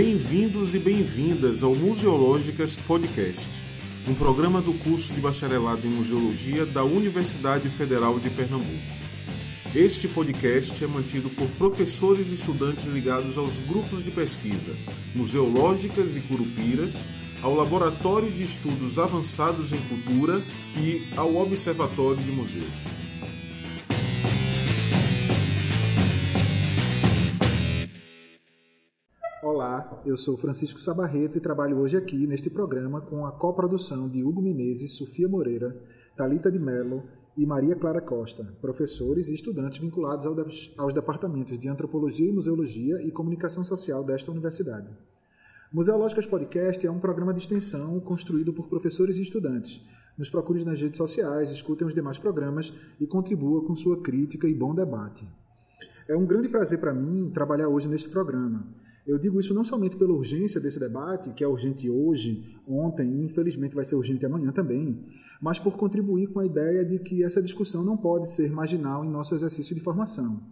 Bem-vindos e bem-vindas ao Museológicas Podcast, um programa do curso de bacharelado em Museologia da Universidade Federal de Pernambuco. Este podcast é mantido por professores e estudantes ligados aos grupos de pesquisa Museológicas e Curupiras, ao Laboratório de Estudos Avançados em Cultura e ao Observatório de Museus. Olá, eu sou Francisco Sabarreto e trabalho hoje aqui neste programa com a coprodução de Hugo Menezes, Sofia Moreira, Talita de Mello e Maria Clara Costa, professores e estudantes vinculados aos departamentos de Antropologia e Museologia e Comunicação Social desta universidade. Museológicas Podcast é um programa de extensão construído por professores e estudantes. Nos procure nas redes sociais, escutem os demais programas e contribua com sua crítica e bom debate. É um grande prazer para mim trabalhar hoje neste programa. Eu digo isso não somente pela urgência desse debate, que é urgente hoje, ontem e infelizmente vai ser urgente amanhã também, mas por contribuir com a ideia de que essa discussão não pode ser marginal em nosso exercício de formação.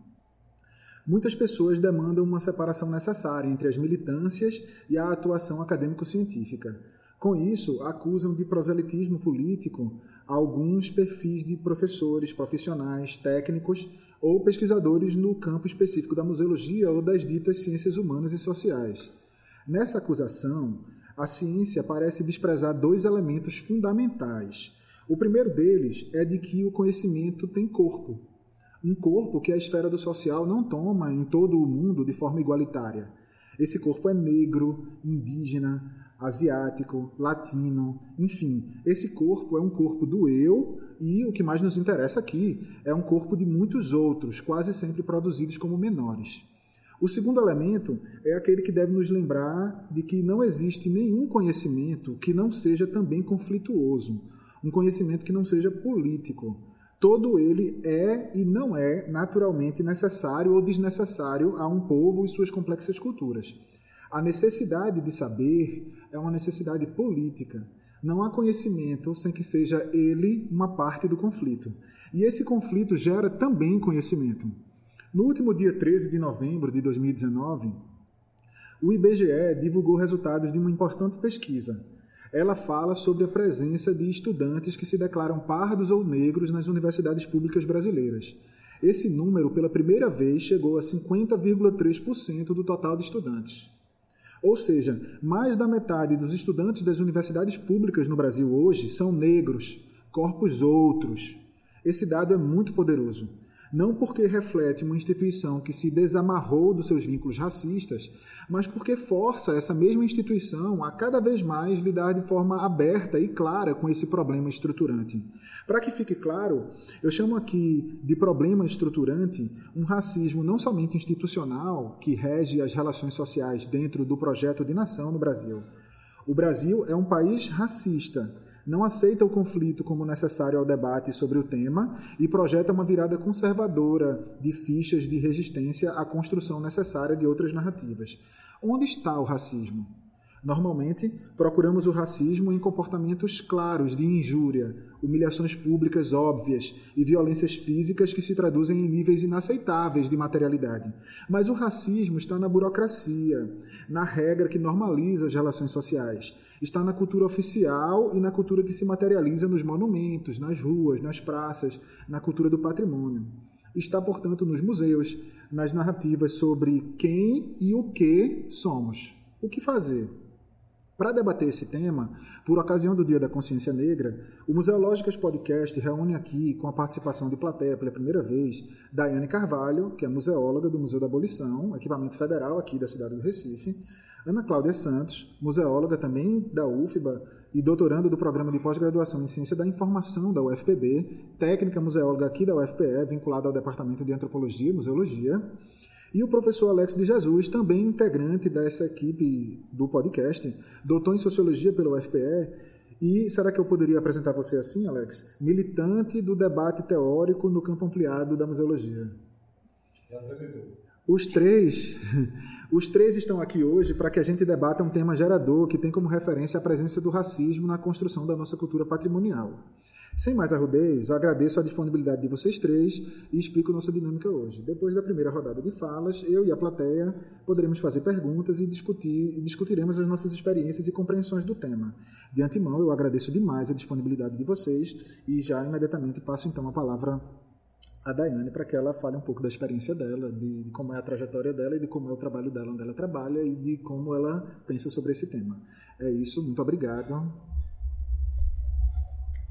Muitas pessoas demandam uma separação necessária entre as militâncias e a atuação acadêmico-científica. Com isso, acusam de proselitismo político alguns perfis de professores, profissionais, técnicos ou pesquisadores no campo específico da museologia ou das ditas ciências humanas e sociais. Nessa acusação, a ciência parece desprezar dois elementos fundamentais. O primeiro deles é de que o conhecimento tem corpo, um corpo que a esfera do social não toma em todo o mundo de forma igualitária. Esse corpo é negro, indígena, asiático, latino, enfim, esse corpo é um corpo do eu e o que mais nos interessa aqui é um corpo de muitos outros, quase sempre produzidos como menores. O segundo elemento é aquele que deve nos lembrar de que não existe nenhum conhecimento que não seja também conflituoso, um conhecimento que não seja político todo ele é e não é naturalmente necessário ou desnecessário a um povo e suas complexas culturas. A necessidade de saber é uma necessidade política. Não há conhecimento sem que seja ele uma parte do conflito. E esse conflito gera também conhecimento. No último dia 13 de novembro de 2019, o IBGE divulgou resultados de uma importante pesquisa ela fala sobre a presença de estudantes que se declaram pardos ou negros nas universidades públicas brasileiras. Esse número, pela primeira vez, chegou a 50,3% do total de estudantes. Ou seja, mais da metade dos estudantes das universidades públicas no Brasil hoje são negros, corpos outros. Esse dado é muito poderoso não porque reflete uma instituição que se desamarrou dos seus vínculos racistas, mas porque força essa mesma instituição a cada vez mais lidar de forma aberta e clara com esse problema estruturante. Para que fique claro, eu chamo aqui de problema estruturante um racismo não somente institucional, que rege as relações sociais dentro do projeto de nação no Brasil. O Brasil é um país racista não aceita o conflito como necessário ao debate sobre o tema e projeta uma virada conservadora de fichas de resistência à construção necessária de outras narrativas. Onde está o racismo? Normalmente, procuramos o racismo em comportamentos claros de injúria, humilhações públicas óbvias e violências físicas que se traduzem em níveis inaceitáveis de materialidade. Mas o racismo está na burocracia, na regra que normaliza as relações sociais. Está na cultura oficial e na cultura que se materializa nos monumentos, nas ruas, nas praças, na cultura do patrimônio. Está, portanto, nos museus, nas narrativas sobre quem e o que somos. O que fazer? Para debater esse tema, por ocasião do Dia da Consciência Negra, o Museológicas Podcast reúne aqui, com a participação de plateia pela primeira vez, Daiane Carvalho, que é museóloga do Museu da Abolição, equipamento federal aqui da cidade do Recife, Ana Cláudia Santos, museóloga também da UFBA e doutoranda do programa de pós-graduação em Ciência da Informação da UFPB, técnica museóloga aqui da UFPE, vinculada ao Departamento de Antropologia e Museologia, e o professor Alex de Jesus, também integrante dessa equipe do podcast, doutor em Sociologia pela UFPE, e será que eu poderia apresentar você assim, Alex? Militante do debate teórico no campo ampliado da museologia. Já apresentou. Os três, os três estão aqui hoje para que a gente debata um tema gerador que tem como referência a presença do racismo na construção da nossa cultura patrimonial. Sem mais arrudeios, agradeço a disponibilidade de vocês três e explico nossa dinâmica hoje. Depois da primeira rodada de falas, eu e a plateia poderemos fazer perguntas e discutir discutiremos as nossas experiências e compreensões do tema. De antemão, eu agradeço demais a disponibilidade de vocês e já imediatamente passo então a palavra a Daiane para que ela fale um pouco da experiência dela, de, de, como é a trajetória dela e de como é o trabalho dela, onde ela trabalha e de como ela pensa sobre esse tema. É isso, muito obrigado.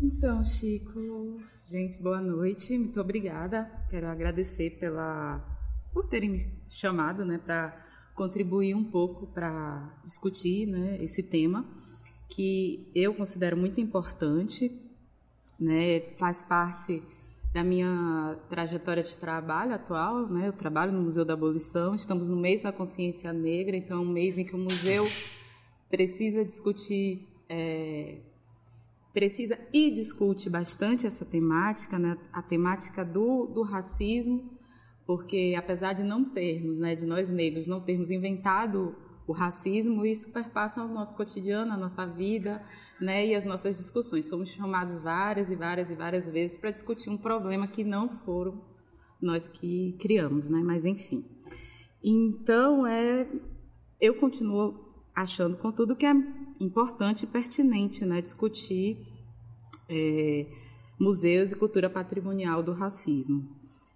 Então, Chico, gente, boa noite, muito obrigada. Quero agradecer pela por terem me chamado, né, para contribuir um pouco para discutir, né, esse tema que eu considero muito importante, né, faz parte da minha trajetória de trabalho atual, né? Eu trabalho no Museu da Abolição, estamos no mês da consciência negra, então é um mês em que o museu precisa discutir é, precisa e discute bastante essa temática, né, a temática do, do racismo, porque apesar de não termos, né, de nós negros não termos inventado o racismo, isso perpassa o nosso cotidiano, a nossa vida, né, e as nossas discussões. Somos chamados várias e várias e várias vezes para discutir um problema que não foram nós que criamos, né, mas enfim. Então, é, eu continuo achando, contudo, que é importante e pertinente né, discutir é, museus e cultura patrimonial do racismo.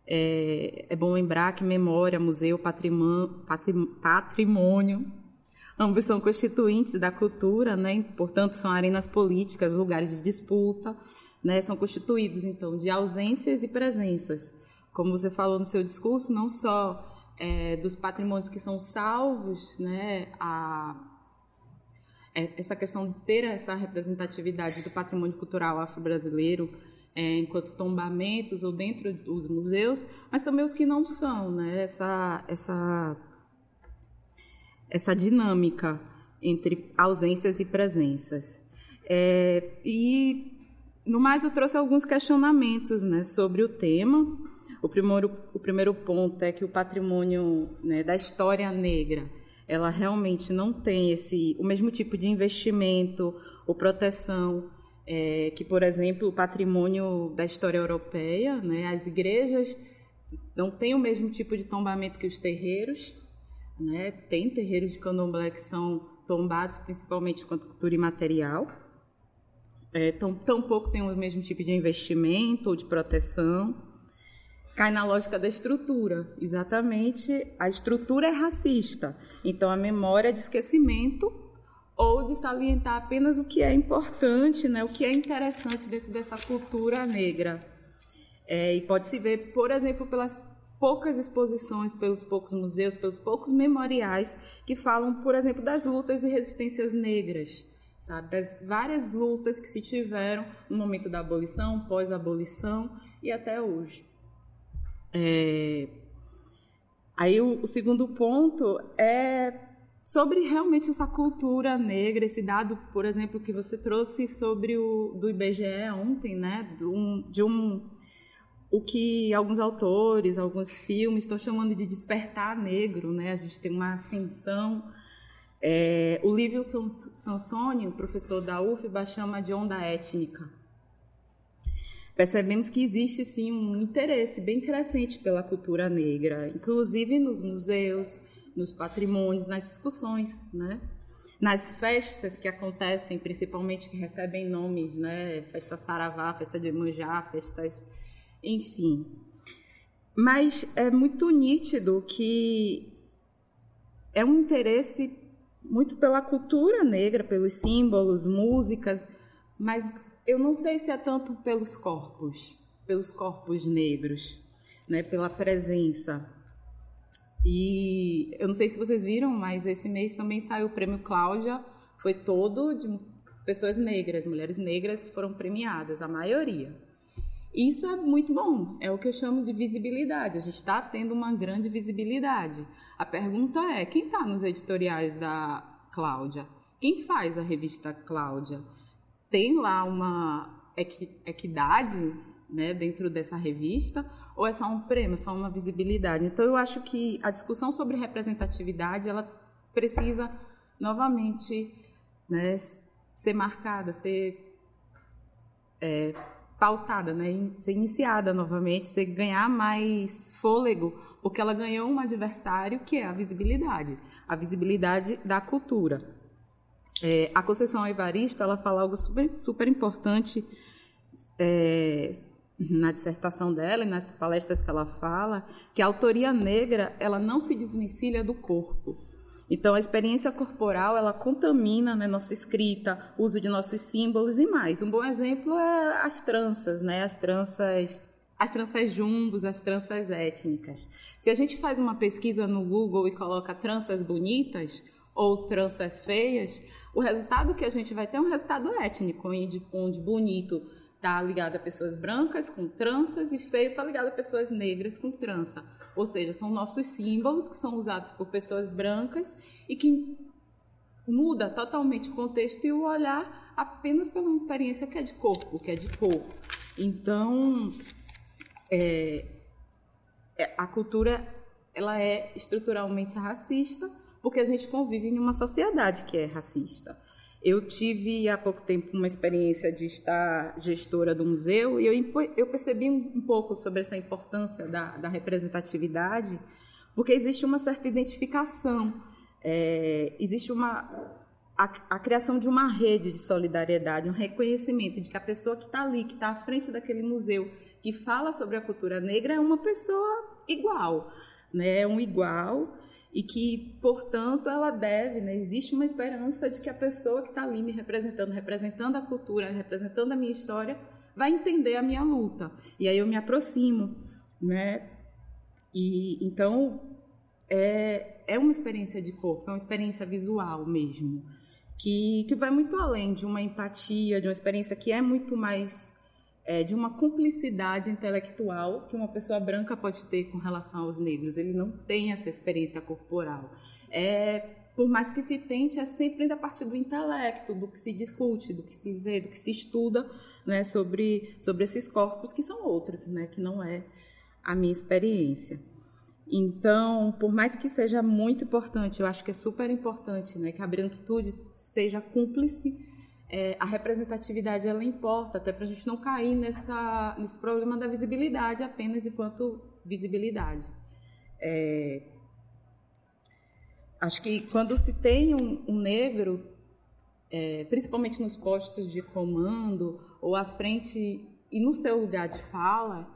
É, é, bom lembrar que memória, museu, patrimônio, patrimônio, ambos são constituintes da cultura, né? portanto, são arenas políticas, lugares de disputa, né? são constituídos, então, de ausências e presenças. Como você falou no seu discurso, não só é, dos patrimônios que são salvos, né? a é, essa questão de ter essa representatividade do patrimônio cultural afro-brasileiro é, enquanto tombamentos ou dentro dos museus, mas também os que não são, né? Essa, essa, essa dinâmica entre ausências e presenças. É, e, no mais, eu trouxe alguns questionamentos né, sobre o tema. O primeiro, o primeiro ponto é que o patrimônio né, da história negra ela realmente não tem esse o mesmo tipo de investimento ou proteção é, que, por exemplo, o patrimônio da história europeia, né? As igrejas não têm o mesmo tipo de tombamento que os terreiros, né? Tem terreiros de candomblé que são tombados principalmente quanto cultura imaterial. É, tão, tampouco tem o mesmo tipo de investimento ou de proteção cai na lógica da estrutura. Exatamente, a estrutura é racista. Então, a memória é de esquecimento ou de salientar apenas o que é importante, né, o que é interessante dentro dessa cultura negra. É, e pode se ver, por exemplo, pelas poucas exposições, pelos poucos museus, pelos poucos memoriais que falam, por exemplo, das lutas e resistências negras, sabe, das várias lutas que se tiveram no momento da abolição, pós-abolição e até hoje. É... Aí o, o segundo ponto é sobre realmente essa cultura negra, esse dado, por exemplo, que você trouxe sobre o do IBGE ontem, né, um, de um o que alguns autores, alguns filmes estão chamando de despertar negro, né? A gente tem uma ascensão. É, o Lívio Sansoni, professor da UFBA, chama de onda étnica percebemos que existe sim um interesse bem crescente pela cultura negra, inclusive nos museus, nos patrimônios, nas discussões, né? Nas festas que acontecem, principalmente que recebem nomes, né? Festa Saravá, festa de Emanjá, festas, enfim. Mas é muito nítido que é um interesse muito pela cultura negra, pelos símbolos, músicas, mas eu não sei se é tanto pelos corpos, pelos corpos negros, né, pela presença. E eu não sei se vocês viram, mas esse mês também saiu o prêmio Cláudia, foi todo de pessoas negras, mulheres negras foram premiadas, a maioria. Isso é muito bom, é o que eu chamo de visibilidade. A gente está tendo uma grande visibilidade. A pergunta é: quem está nos editoriais da Cláudia? Quem faz a revista Cláudia? tem lá uma equidade né, dentro dessa revista, ou é só um prêmio, só uma visibilidade? Então, eu acho que a discussão sobre representatividade ela precisa novamente né, ser marcada, ser é, pautada, né? ser iniciada novamente, ser ganhar mais fôlego, porque ela ganhou um adversário que é a visibilidade, a visibilidade da cultura. É, a Conceição Evaristo ela fala algo super, super importante é, na dissertação dela e nas palestras que ela fala, que a autoria negra ela não se desvencilha do corpo. Então, a experiência corporal, ela contamina né, nossa escrita, uso de nossos símbolos e mais. Um bom exemplo é as tranças, né? As tranças as tranças jumbos, as tranças étnicas. Se a gente faz uma pesquisa no Google e coloca tranças bonitas ou tranças feias, o resultado que a gente vai ter é um resultado étnico, onde bonito está ligado a pessoas brancas com tranças e feio está ligado a pessoas negras com trança. Ou seja, são nossos símbolos que são usados por pessoas brancas e que muda totalmente o contexto e o olhar apenas pela experiência que é de corpo, que é de cor. Então, é, é, a cultura ela é estruturalmente racista porque a gente convive em uma sociedade que é racista. Eu tive há pouco tempo uma experiência de estar gestora do museu e eu, eu percebi um, pouco sobre essa importância da, da representatividade, porque existe uma certa identificação, é, existe uma a, a, criação de uma rede de solidariedade, um reconhecimento de que a pessoa que está ali, que está à frente daquele museu, que fala sobre a cultura negra, é uma pessoa igual, né? um igual e que, portanto, ela deve, né, existe uma esperança de que a pessoa que está ali me representando, representando a cultura, representando a minha história, vai entender a minha luta. E aí eu me aproximo, né? E então é, é uma experiência de corpo, é uma experiência visual mesmo, que, que vai muito além de uma empatia, de uma experiência que é muito mais é, de uma cumplicidade intelectual que uma pessoa branca pode ter com relação aos negros. Ele não tem essa experiência corporal. É, por mais que se tente, é sempre da parte do intelecto, do que se discute, do que se vê, do que se estuda né, sobre, sobre esses corpos que são outros, né, que não é a minha experiência. Então, por mais que seja muito importante, eu acho que é super importante né, que a branquitude seja cúmplice é, a representatividade ela importa, até para a gente não cair nessa, nesse problema da visibilidade apenas enquanto visibilidade. É, acho que quando se tem um, um negro, é, principalmente nos postos de comando ou à frente e no seu lugar de fala,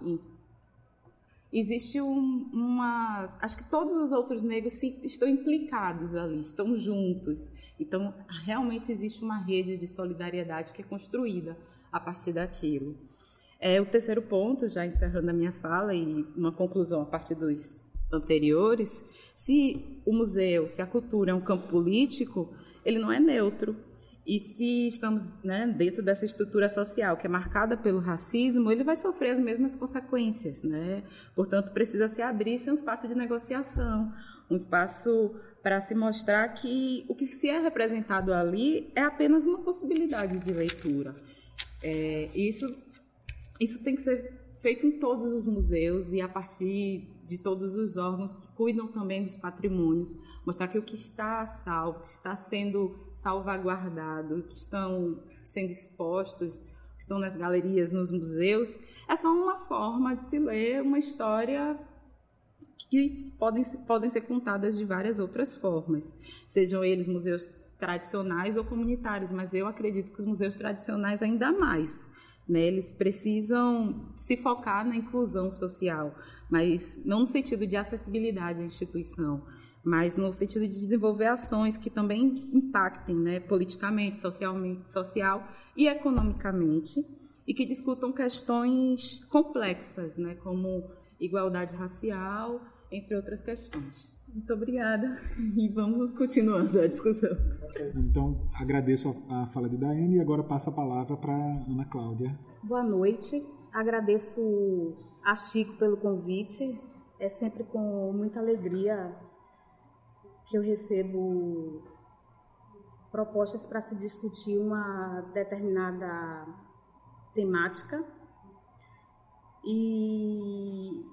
existe um, uma. Acho que todos os outros negros se, estão implicados ali, estão juntos. Então, realmente existe uma rede de solidariedade que é construída a partir daquilo. É, o terceiro ponto, já encerrando a minha fala e uma conclusão a partir dos anteriores, se o museu, se a cultura é um campo político, ele não é neutro. E se estamos né, dentro dessa estrutura social que é marcada pelo racismo, ele vai sofrer as mesmas consequências. Né? Portanto, precisa se abrir ser um espaço de negociação, um espaço para se mostrar que o que se é representado ali é apenas uma possibilidade de leitura. É, isso, isso tem que ser feito em todos os museus e a partir de todos os órgãos que cuidam também dos patrimônios, mostrar que o que está salvo, que está sendo salvaguardado, que estão sendo expostos, que estão nas galerias, nos museus, é só uma forma de se ler uma história que podem, podem ser contadas de várias outras formas, sejam eles museus tradicionais ou comunitários, mas eu acredito que os museus tradicionais ainda mais né? Eles precisam se focar na inclusão social, mas não no sentido de acessibilidade à instituição, mas no sentido de desenvolver ações que também impactem né, politicamente, socialmente, social e economicamente, e que discutam questões complexas, né, como igualdade racial, entre outras questões. Muito obrigada e vamos continuando a discussão. Então, agradeço a, fala de Daiane e agora passo a palavra para Ana Cláudia. Boa noite, agradeço a Chico pelo convite. É sempre com muita alegria que eu recebo propostas para se discutir uma determinada temática. E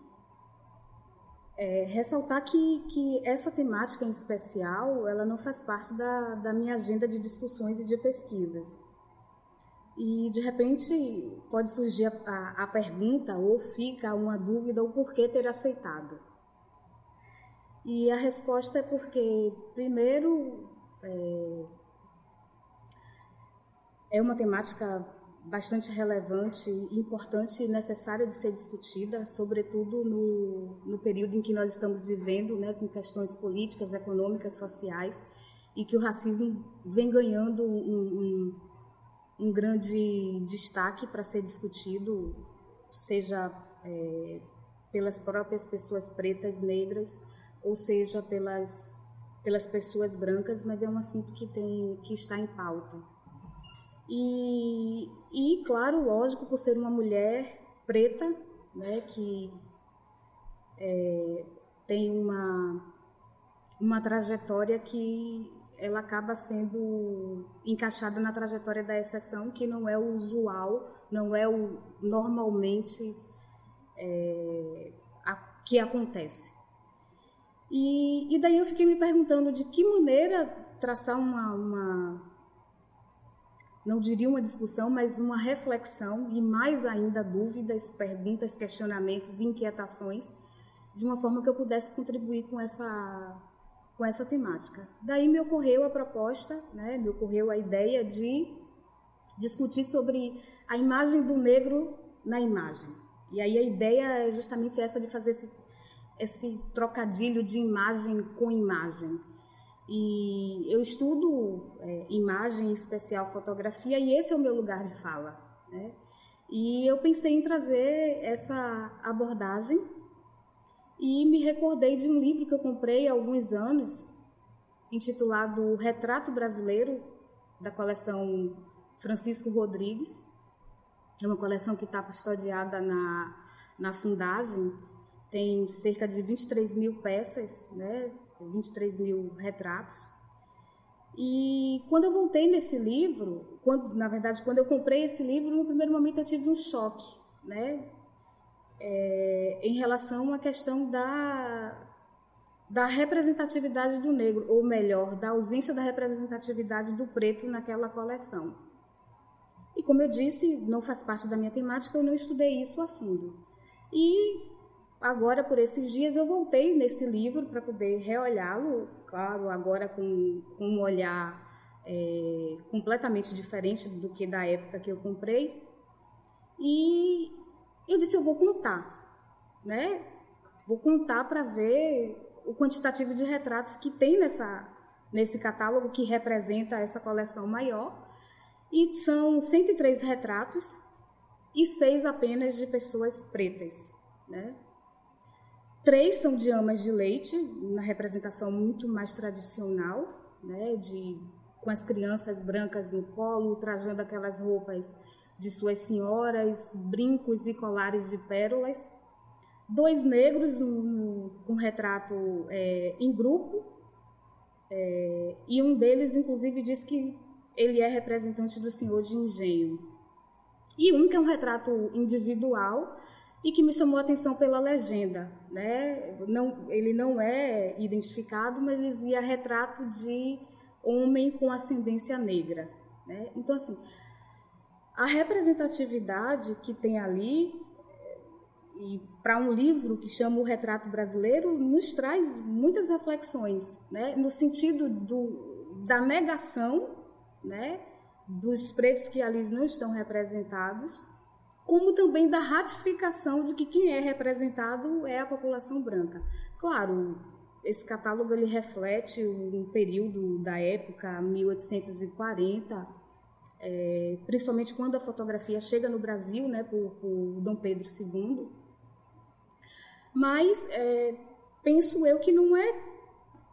é, ressaltar que, que essa temática em especial, ela não faz parte da, da minha agenda de discussões e de pesquisas. E de repente pode surgir a, a, a pergunta ou fica uma dúvida o porquê ter aceitado. E a resposta é porque, primeiro, é, é uma temática bastante relevante, importante e necessária de ser discutida, sobretudo no, no período em que nós estamos vivendo, né, com questões políticas, econômicas, sociais, e que o racismo vem ganhando um, um, um grande destaque para ser discutido, seja é, pelas próprias pessoas pretas, negras, ou seja pelas pelas pessoas brancas, mas é um assunto que tem que está em pauta. E, e claro, lógico, por ser uma mulher preta, né, que é, tem uma, uma trajetória que ela acaba sendo encaixada na trajetória da exceção, que não é o usual, não é o normalmente é, a, que acontece. E, e daí eu fiquei me perguntando de que maneira traçar uma, uma não diria uma discussão, mas uma reflexão e mais ainda dúvidas, perguntas, questionamentos, inquietações, de uma forma que eu pudesse contribuir com essa com essa temática. Daí me ocorreu a proposta, né, me ocorreu a ideia de discutir sobre a imagem do negro na imagem. E aí a ideia é justamente essa de fazer esse, esse trocadilho de imagem com imagem. E eu estudo é, imagem, em especial fotografia, e esse é o meu lugar de fala. Né? E eu pensei em trazer essa abordagem e me recordei de um livro que eu comprei há alguns anos, intitulado Retrato Brasileiro, da coleção Francisco Rodrigues. É uma coleção que está custodiada na, na Fundagem, tem cerca de 23 mil peças, né? 23 mil retratos. E quando eu voltei nesse livro, quando, na verdade, quando eu comprei esse livro, no primeiro momento eu tive um choque, né? É, em relação à questão da, da representatividade do negro, ou melhor, da ausência da representatividade do preto naquela coleção. E como eu disse, não faz parte da minha temática, eu não estudei isso a fundo. E agora, por esses dias, eu voltei nesse livro para poder reolhá-lo, claro, agora com, com um olhar é, completamente diferente do que da época que eu comprei. E eu disse, eu vou contar, né? Vou contar para ver o quantitativo de retratos que tem nessa, nesse catálogo que representa essa coleção maior. E são 103 retratos e seis apenas de pessoas pretas, né? Três são de amas de leite, na representação muito mais tradicional, né, de, com as crianças brancas no colo, trajando aquelas roupas de suas senhoras, brincos e colares de pérolas. Dois negros no, no, com retrato é, em grupo, é, e um deles, inclusive, diz que ele é representante do senhor de engenho. E um que é um retrato individual, e que me chamou a atenção pela legenda. Né? Não, ele não é identificado, mas dizia retrato de homem com ascendência negra. Né? Então, assim, a representatividade que tem ali, e para um livro que chama O Retrato Brasileiro, nos traz muitas reflexões, né? no sentido do, da negação né? dos pretos que ali não estão representados como também da ratificação de que quem é representado é a população branca. Claro, esse catálogo ele reflete um período da época 1840, é, principalmente quando a fotografia chega no Brasil, né, por, por Dom Pedro II. Mas é, penso eu que não é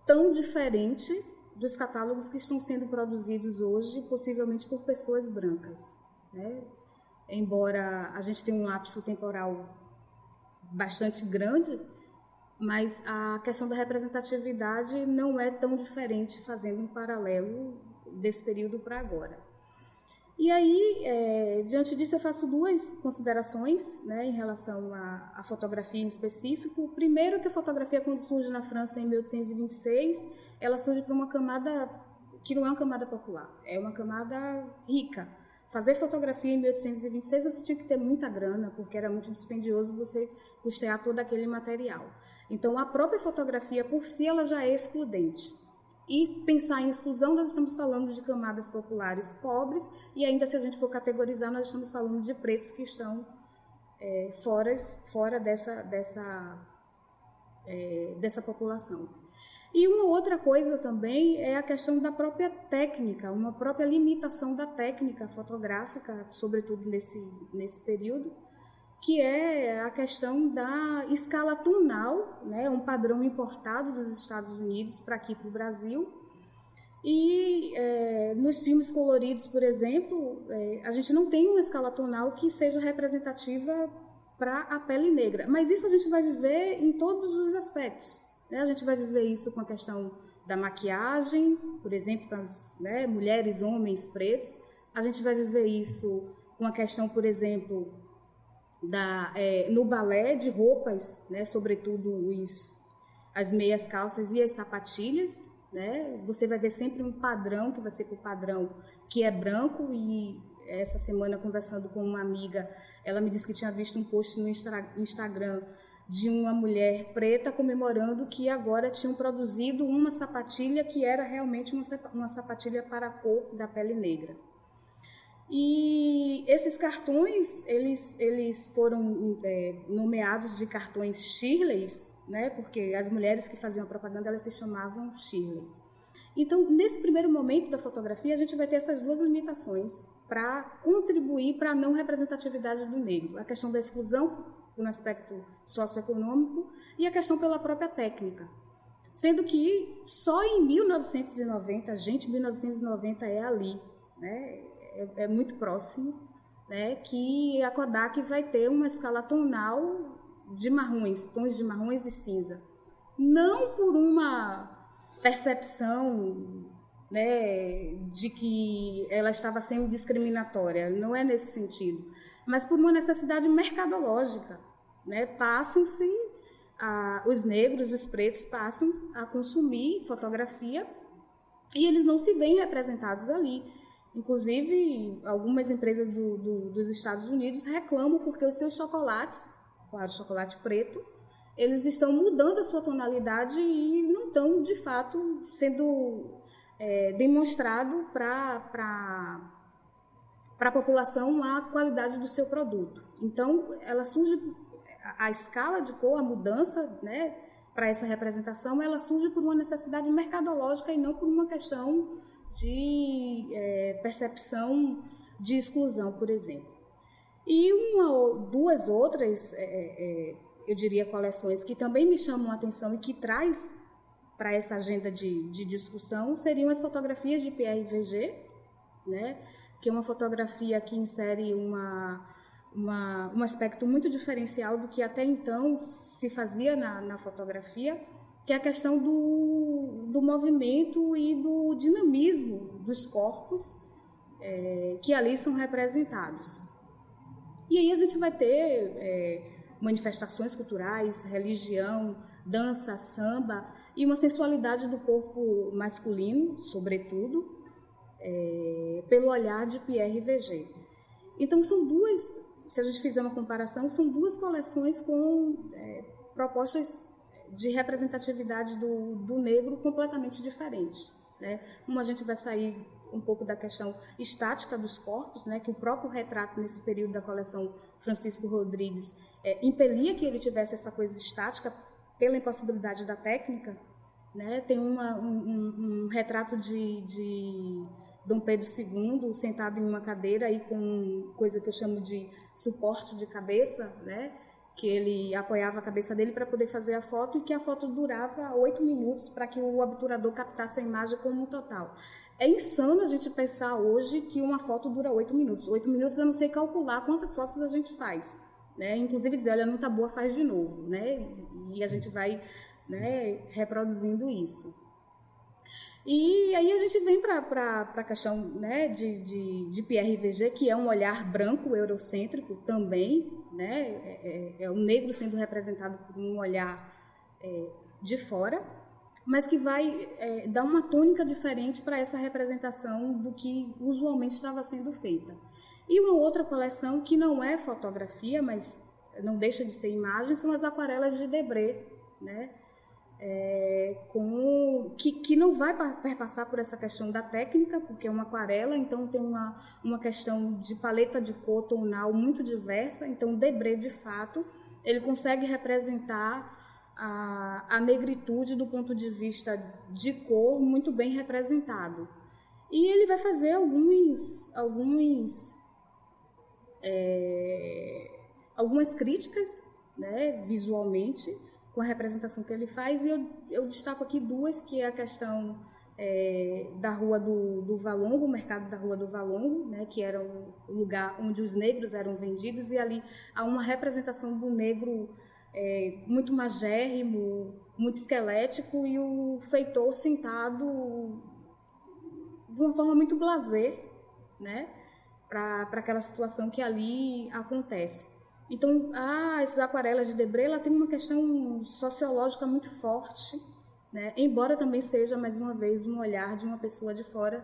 tão diferente dos catálogos que estão sendo produzidos hoje, possivelmente por pessoas brancas. Né? embora a gente tenha um lapso temporal bastante grande, mas a questão da representatividade não é tão diferente, fazendo um paralelo desse período para agora. E aí, é, diante disso, eu faço duas considerações né, em relação à, à, fotografia em específico. Primeiro, que a fotografia, quando surge na França em 1826, ela surge para uma camada que não é uma camada popular, é uma camada rica, fazer fotografia em 1826 você tinha que ter muita grana, porque era muito dispendioso você custear todo aquele material. Então, a própria fotografia por si ela já é excludente. E pensar em exclusão, nós estamos falando de camadas populares pobres, e ainda se a gente for categorizar, nós estamos falando de pretos que estão é, fora, fora dessa, dessa, é, dessa população. E uma outra coisa também é a questão da própria técnica, uma própria limitação da técnica fotográfica, sobretudo nesse, nesse período, que é a questão da escala tonal, né, um padrão importado dos Estados Unidos para aqui para o Brasil. E é, nos filmes coloridos, por exemplo, é, a gente não tem uma escala tonal que seja representativa para a pele negra. Mas isso a gente vai viver em todos os aspectos. Né? A gente vai viver isso com a questão da maquiagem, por exemplo, para as né, mulheres, homens pretos. A gente vai viver isso com a questão, por exemplo, da, é, no balé de roupas, né, sobretudo os, as meias calças e as sapatilhas. Né? Você vai ver sempre um padrão, que vai ser o padrão que é branco e essa semana conversando com uma amiga, ela me disse que tinha visto um post no Instagram de uma mulher preta comemorando que agora tinham produzido uma sapatilha que era realmente uma sapatilha para a cor da pele negra. E esses cartões, eles, eles foram é, nomeados de cartões Shirley, né, porque as mulheres que faziam a propaganda, elas se chamavam Shirley. Então, nesse primeiro momento da fotografia, a gente vai ter essas duas limitações para contribuir para a não representatividade do negro. A questão da exclusão, no aspecto socioeconômico, e a questão pela própria técnica. Sendo que só em 1990, gente, 1990 é ali, né? É, é muito próximo, né, que a Kodak vai ter uma escala tonal de marrons, tons de marrons e cinza. Não por uma percepção né, de que ela estava sendo discriminatória, não é nesse sentido, mas por uma necessidade mercadológica. Né? Passam-se, os negros, os pretos passam a consumir fotografia e eles não se veem representados ali. Inclusive, algumas empresas do, do, dos Estados Unidos reclamam porque os seus chocolates, claro, chocolate preto, eles estão mudando a sua tonalidade e não estão, de fato, sendo é, demonstrado para a população a qualidade do seu produto. Então, ela surge, a escala de cor, a mudança, né, para essa representação, ela surge por uma necessidade mercadológica e não por uma questão de é, percepção de exclusão, por exemplo. E uma, duas outras, é, é, eu diria, coleções que também me chamam a atenção e que traz para essa agenda de, de, discussão seriam as fotografias de PRVG, né? que é uma fotografia que insere uma, uma, um aspecto muito diferencial do que até então se fazia na, na fotografia, que é a questão do, do movimento e do dinamismo dos corpos é, que ali são representados. E aí a gente vai ter é, manifestações culturais, religião, dança, samba e uma sensualidade do corpo masculino, sobretudo, é, pelo olhar de Pierre Verger. Então são duas, se a gente fizer uma comparação, são duas coleções com é, propostas de representatividade do, do negro completamente diferente. Né? Uma a gente vai sair um pouco da questão estática dos corpos, né, que o próprio retrato nesse período da coleção Francisco Rodrigues é, impelia que ele tivesse essa coisa estática pela impossibilidade da técnica. Né? Tem uma, um, um, um, retrato de, de Dom Pedro II sentado em uma cadeira aí com coisa que eu chamo de suporte de cabeça, né? Que ele apoiava a cabeça dele para poder fazer a foto e que a foto durava oito minutos para que o obturador captasse a imagem como um total. É insano a gente pensar hoje que uma foto dura oito minutos. Oito minutos eu não sei calcular quantas fotos a gente faz. Né? Inclusive dizer, olha, não está boa, faz de novo. Né? E a gente vai né, reproduzindo isso. E aí a gente vem para a questão né, de, de, de Pierre VG, que é um olhar branco, eurocêntrico também, né, é, é, é o negro sendo representado por um olhar é, de fora, mas que vai dar uma tônica diferente para essa representação do que usualmente estava sendo feita. E uma outra coleção que não é fotografia, mas não deixa de ser imagem, são as aquarelas de Debré, né? É, com, que, que não vai perpassar por essa questão da técnica, porque é uma aquarela, então tem uma, uma questão de paleta de cor tonal muito diversa. Então, Debré, de fato, ele consegue representar a, a negritude do ponto de vista de cor muito bem representado. E ele vai fazer alguns, alguns é, algumas críticas né, visualmente com a representação que ele faz e eu, eu destaco aqui duas que é a questão é, da rua do, do Valongo, o mercado da rua do Valongo, né, que era o lugar onde os negros eram vendidos e ali há uma representação do negro é, muito magérrimo, muito esquelético e o feitor sentado de uma forma muito blazer, né, para aquela situação que ali acontece. Então, ah, essas aquarelas de Debré, ela tem uma questão sociológica muito forte, né? embora também seja, mais uma vez, um olhar de uma pessoa de fora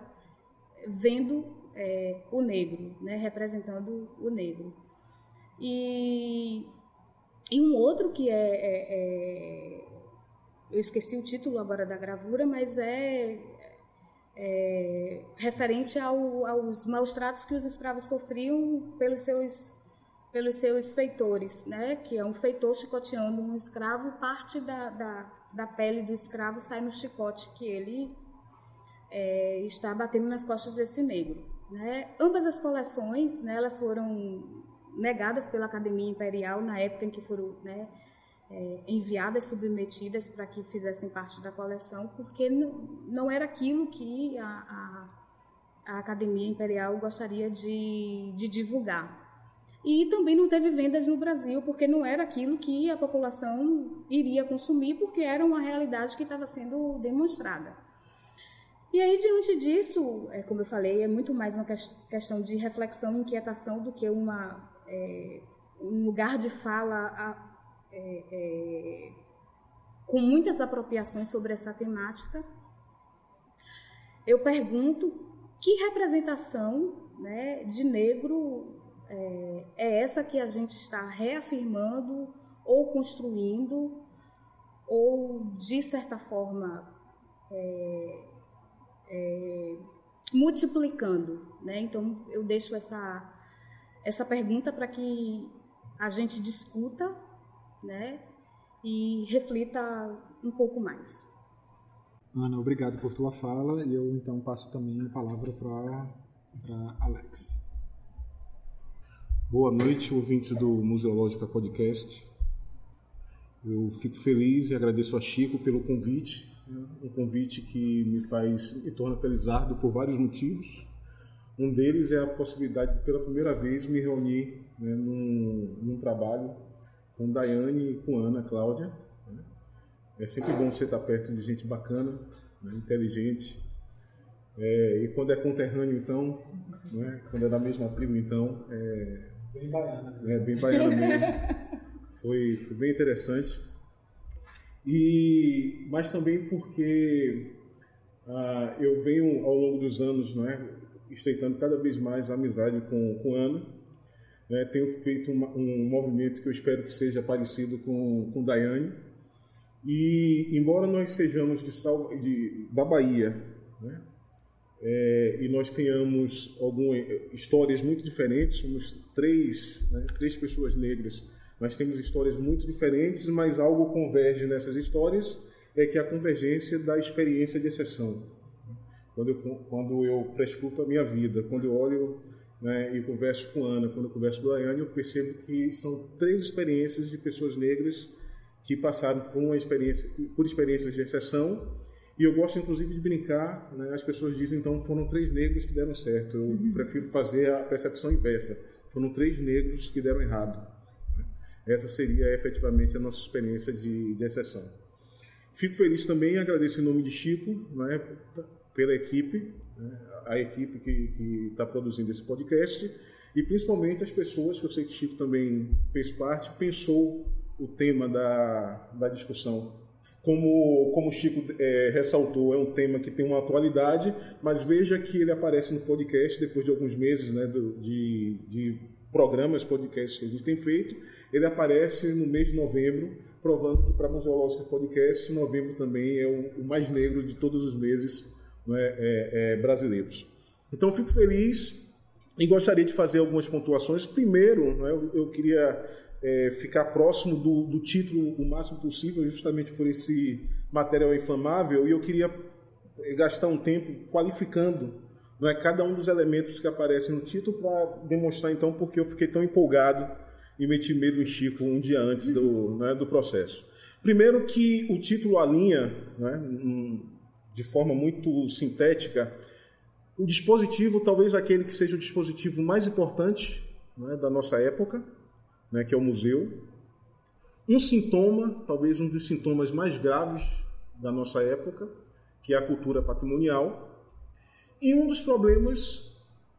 vendo é, o negro, né? representando o negro. E, e um outro que é, é, é, Eu esqueci o título agora da gravura, mas é, é referente ao, aos maus tratos que os escravos sofriam pelos seus pelos seus feitores, né? que é um feitor chicoteando um escravo, parte da, da, da pele do escravo sai no chicote que ele é, está batendo nas costas desse negro. Né? Ambas as coleções, né, elas foram negadas pela Academia Imperial na época em que foram né, é, enviadas, submetidas para que fizessem parte da coleção, porque não, não era aquilo que a, a, a Academia Imperial gostaria de, de divulgar. E também não teve vendas no Brasil, porque não era aquilo que a população iria consumir, porque era uma realidade que estava sendo demonstrada. E aí, diante disso, é, como eu falei, é muito mais uma questão de reflexão e inquietação do que uma, é, um lugar de fala a, é, é, com muitas apropriações sobre essa temática. Eu pergunto que representação né, de negro é, é essa que a gente está reafirmando ou construindo ou de certa forma é, é, multiplicando, né? Então eu deixo essa essa pergunta para que a gente discuta, né? E reflita um pouco mais. Ana, obrigado por tua fala e eu então passo também a palavra para Alex. Boa noite, ouvintes do Museológica Podcast. Eu fico feliz e agradeço a Chico pelo convite, um convite que me faz, me torna felizardo por vários motivos. Um deles é a possibilidade de, pela primeira vez, me reunir né, num, num, trabalho com Daiane e com Ana Cláudia. Né. É sempre bom você estar perto de gente bacana, né, inteligente. É, e quando é conterrâneo, então, né, quando é da mesma tribo, então, é, Bem baiana. Mesmo. É, bem baiana mesmo. foi, foi bem interessante. E, mas também porque ah, eu venho ao longo dos anos não é, estreitando cada vez mais a amizade com, com Ana. Né, tenho feito um, um, movimento que eu espero que seja parecido com, com Daiane. E, embora nós sejamos de, de da Bahia, né, é, e nós tenhamos algumas histórias muito diferentes, somos três, né, três pessoas negras, nós temos histórias muito diferentes, mas algo converge nessas histórias, é que é a convergência da experiência de exceção. Quando eu, quando eu prescruto a minha vida, quando eu olho né, e converso com Ana, quando eu converso com a Daiane, eu percebo que são três experiências de pessoas negras que passaram por uma experiência, por experiências de exceção e eu gosto, inclusive, de brincar. Né? As pessoas dizem, então, foram três negros que deram certo. Eu uhum. prefiro fazer a percepção inversa. Foram três negros que deram errado. Né? Essa seria, efetivamente, a nossa experiência de, de exceção. Fico feliz também agradeço em nome de Chico, né, pela equipe, né, a equipe que está produzindo esse podcast, e principalmente as pessoas, que eu sei que Chico também fez parte, pensou o tema da, da discussão como, como o Chico é, ressaltou, é um tema que tem uma atualidade, mas veja que ele aparece no podcast depois de alguns meses né, do, de, de programas, podcasts que a gente tem feito. Ele aparece no mês de novembro, provando que para a Museológica Podcast, novembro também é o, o mais negro de todos os meses né, é, é, brasileiros. Então, fico feliz e gostaria de fazer algumas pontuações. Primeiro, né, eu, eu, queria é, ficar próximo do, do, título o máximo possível, justamente por esse material inflamável, e eu queria é, gastar um tempo qualificando não é, cada um dos elementos que aparecem no título para demonstrar, então, porque eu fiquei tão empolgado e meti medo em Chico um dia antes do, né, do processo. Primeiro que o título alinha, né, de forma muito sintética, o dispositivo, talvez aquele que seja o dispositivo mais importante né, da nossa época, né, que é o museu. Um sintoma, talvez um dos sintomas mais graves da nossa época, que é a cultura patrimonial. E um dos problemas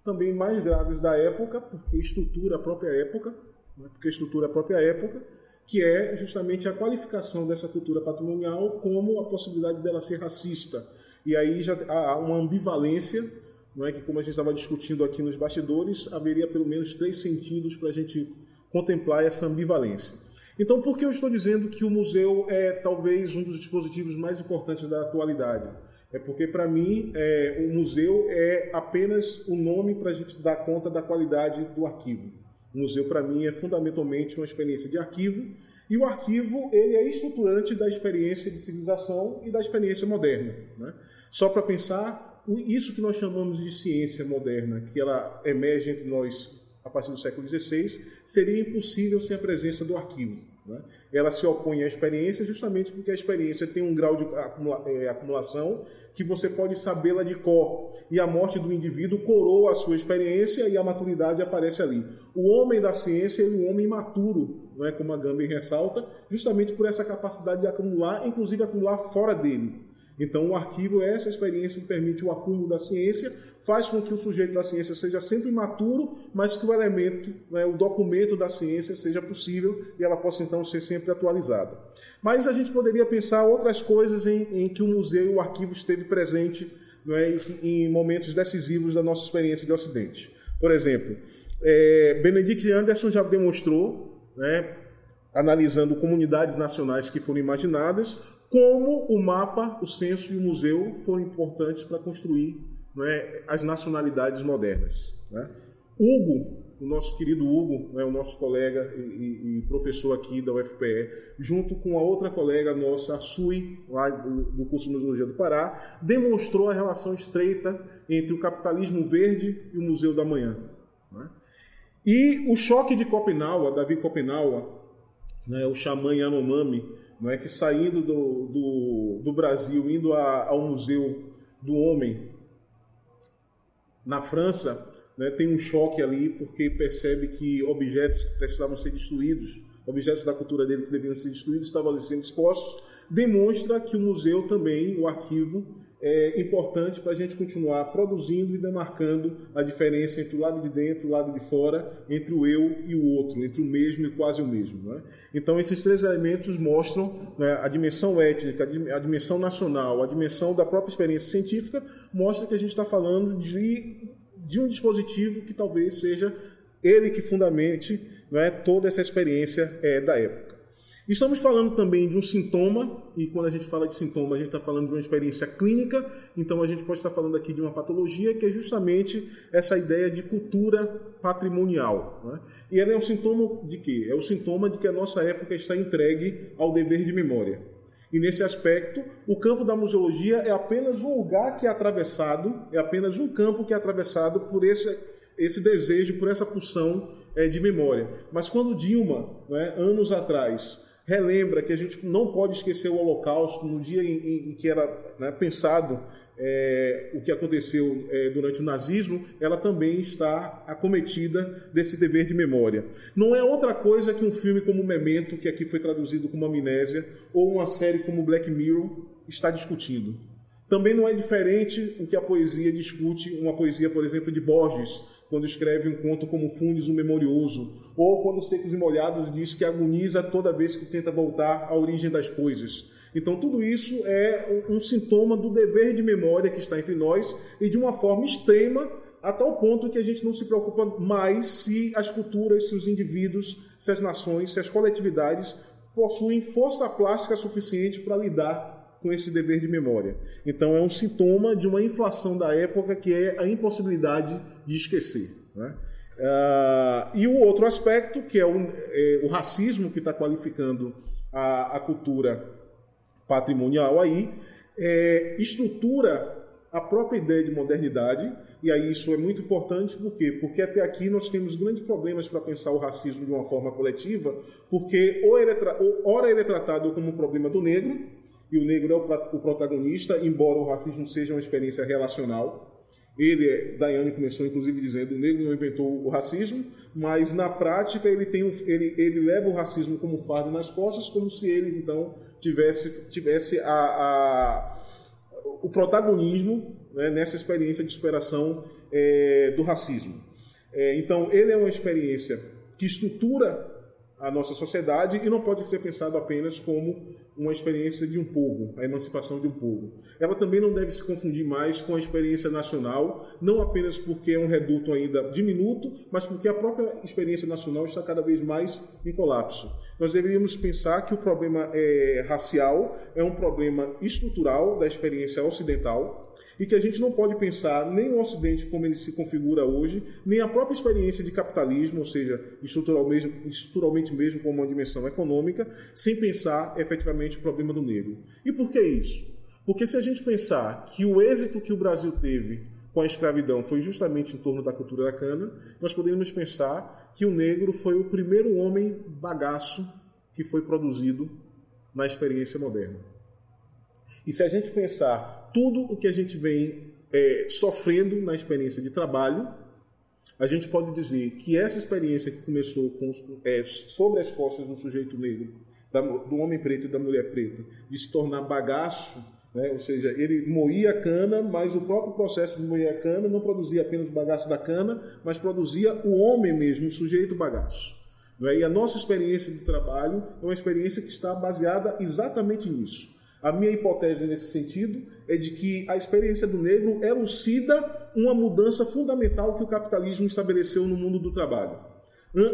também mais graves da época, porque estrutura a própria época, né, porque estrutura a própria época, que é justamente a qualificação dessa cultura patrimonial como a possibilidade dela ser racista. E aí já há uma ambivalência não é que como a gente estava discutindo aqui nos bastidores, haveria pelo menos três sentidos para a gente contemplar essa ambivalência. Então, por que eu estou dizendo que o museu é talvez um dos dispositivos mais importantes da atualidade? É porque, para mim, é, o museu é apenas o nome para a gente dar conta da qualidade do arquivo. O museu, para mim, é fundamentalmente uma experiência de arquivo, e o arquivo ele é estruturante da experiência de civilização e da experiência moderna. Né? Só para pensar, isso que nós chamamos de ciência moderna, que ela emerge entre nós a partir do século XVI, seria impossível sem a presença do arquivo. Né? Ela se opõe à experiência justamente porque a experiência tem um grau de é, acumulação que você pode sabê-la de cor. E a morte do indivíduo coroa a sua experiência e a maturidade aparece ali. O homem da ciência é um homem maturo, não é como a Gamben ressalta, justamente por essa capacidade de acumular, inclusive acumular fora dele. Então, o arquivo é essa experiência que permite o acúmulo da ciência, faz com que o sujeito da ciência seja sempre imaturo, mas que o elemento, né, o documento da ciência seja possível e ela possa então ser sempre atualizada. Mas a gente poderia pensar outras coisas em, em que o museu e o arquivo esteve presente né, em momentos decisivos da nossa experiência de Ocidente. Por exemplo, é, Benedict Anderson já demonstrou, né, analisando comunidades nacionais que foram imaginadas, como o mapa, o censo e o museu foram importantes para construir é, as nacionalidades modernas. Né? Hugo, o nosso querido Hugo, é o nosso colega e, e, professor aqui da UFPE, junto com a outra colega nossa, a Sui, lá do, do curso de Museologia do Pará, demonstrou a relação estreita entre o capitalismo verde e o Museu da Manhã. Né? E o choque de Copenhague, Davi Copenhague, né, o xamã Yanomami, não é que saindo do, do, do Brasil, indo a, ao Museu do Homem na França, né, tem um choque ali porque percebe que objetos que precisavam ser destruídos, objetos da cultura dele que deveriam ser destruídos, estavam ali sendo expostos, demonstra que o museu também, o arquivo, é importante para a gente continuar produzindo e demarcando a diferença entre o lado de dentro e o lado de fora, entre o eu e o outro, entre o mesmo e quase o mesmo. Né? Então, esses três elementos mostram né, a dimensão étnica, a dimensão nacional, a dimensão da própria experiência científica, mostra que a gente está falando de, de um dispositivo que talvez seja ele que fundamente né, toda essa experiência é, da época. Estamos falando também de um sintoma, e quando a gente fala de sintoma, a gente está falando de uma experiência clínica, então a gente pode estar falando aqui de uma patologia que é justamente essa ideia de cultura patrimonial. Né? E ela é um sintoma de quê? É o sintoma de que a nossa época está entregue ao dever de memória. E nesse aspecto, o campo da museologia é apenas um lugar que é atravessado, é apenas um campo que é atravessado por esse, esse desejo, por essa pulsão é, de memória. Mas quando Dilma, né, anos atrás, relembra que a gente não pode esquecer o Holocausto no dia em, em que era né, pensado é, o que aconteceu é, durante o nazismo, ela também está acometida desse dever de memória. Não é outra coisa que um filme como Memento, que aqui foi traduzido como Amnésia, ou uma série como Black Mirror, está discutindo. Também não é diferente o que a poesia discute, uma poesia, por exemplo, de Borges, quando escreve um conto como Fundes, o Memorioso, ou quando Secos e Molhados diz que agoniza toda vez que tenta voltar à origem das coisas. Então, tudo isso é um sintoma do dever de memória que está entre nós e de uma forma extrema, a tal ponto que a gente não se preocupa mais se as culturas, se os indivíduos, se as nações, se as coletividades possuem força plástica suficiente para lidar com esse dever de memória. Então, é um sintoma de uma inflação da época que é a impossibilidade de esquecer. Né? Uh, e o outro aspecto, que é o, é, o racismo que está qualificando a, a cultura patrimonial aí, é, estrutura a própria ideia de modernidade, e aí isso é muito importante, por quê? Porque até aqui nós temos grandes problemas para pensar o racismo de uma forma coletiva, porque ou ele é, ora ele é tratado como um problema do negro, e o negro é o, o protagonista, embora o racismo seja uma experiência relacional, ele, Daiane começou inclusive dizendo, o negro não inventou o racismo, mas na prática ele, tem um, ele, ele leva o racismo como fardo nas costas, como se ele então tivesse, tivesse a, a o protagonismo né, nessa experiência de superação é, do racismo. É, então, ele é uma experiência que estrutura a nossa sociedade e não pode ser pensado apenas como uma experiência de um povo, a emancipação de um povo. Ela também não deve se confundir mais com a experiência nacional, não apenas porque é um reduto ainda diminuto, mas porque a própria experiência nacional está cada vez mais em colapso. Nós deveríamos pensar que o problema é, racial é um problema estrutural da experiência ocidental, e que a gente não pode pensar nem o Ocidente como ele se configura hoje, nem a própria experiência de capitalismo, ou seja, estruturalmente, estruturalmente mesmo como uma dimensão econômica, sem pensar efetivamente o problema do negro. E por que isso? Porque se a gente pensar que o êxito que o Brasil teve com a escravidão foi justamente em torno da cultura da cana, nós poderíamos pensar que o negro foi o primeiro homem bagaço que foi produzido na experiência moderna. E se a gente pensar tudo o que a gente vem é, sofrendo na experiência de trabalho, a gente pode dizer que essa experiência que começou com, é, sobre as costas do sujeito negro, da, do homem preto e da mulher preta, de se tornar bagaço, né? ou seja, ele moía a cana, mas o próprio processo de moer a cana não produzia apenas o bagaço da cana, mas produzia o homem mesmo, o sujeito bagaço. É? E a nossa experiência de trabalho é uma experiência que está baseada exatamente nisso. A minha hipótese nesse sentido é de que a experiência do negro elucida uma mudança fundamental que o capitalismo estabeleceu no mundo do trabalho.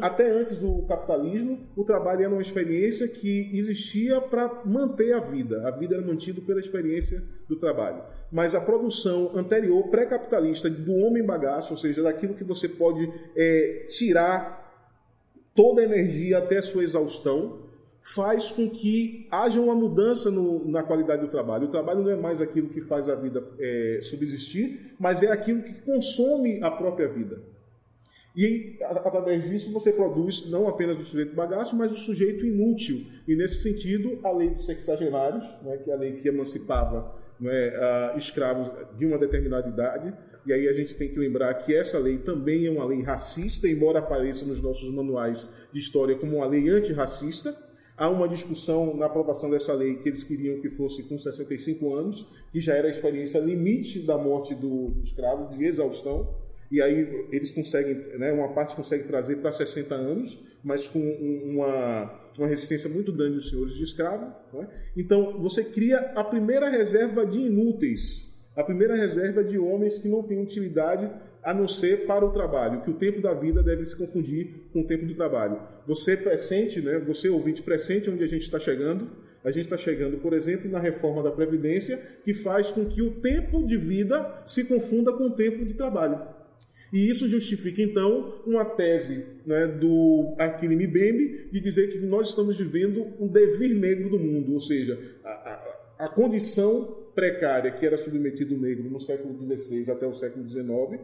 Até antes do capitalismo, o trabalho era uma experiência que existia para manter a vida. A vida era mantida pela experiência do trabalho. Mas a produção anterior, pré-capitalista, do homem bagaço, ou seja, daquilo que você pode é, tirar toda a energia até sua exaustão, faz com que haja uma mudança no, na qualidade do trabalho. O trabalho não é mais aquilo que faz a vida é, subsistir, mas é aquilo que consome a própria vida. E através disso você produz não apenas o sujeito bagaço, mas o sujeito inútil. E nesse sentido, a lei dos sexagenários, né, que é a lei que emancipava né, escravos de uma determinada idade, e aí a gente tem que lembrar que essa lei também é uma lei racista, embora apareça nos nossos manuais de história como uma lei antirracista, Há uma discussão na aprovação dessa lei que eles queriam que fosse com 65 anos, que já era a experiência limite da morte do escravo, de exaustão. E aí eles conseguem, né, uma parte consegue trazer para 60 anos, mas com uma, uma resistência muito grande dos senhores de escravo. Né? Então você cria a primeira reserva de inúteis, a primeira reserva de homens que não têm utilidade a não ser para o trabalho, que o tempo da vida deve se confundir com o tempo do trabalho. Você pressente, né, você ouvinte, pressente onde a gente está chegando. A gente está chegando, por exemplo, na reforma da Previdência, que faz com que o tempo de vida se confunda com o tempo de trabalho. E isso justifica, então, uma tese né, do Aquile Mbembe de dizer que nós estamos vivendo um devir negro do mundo, ou seja, a, a, a condição precária que era submetido o negro no século XVI até o século XIX,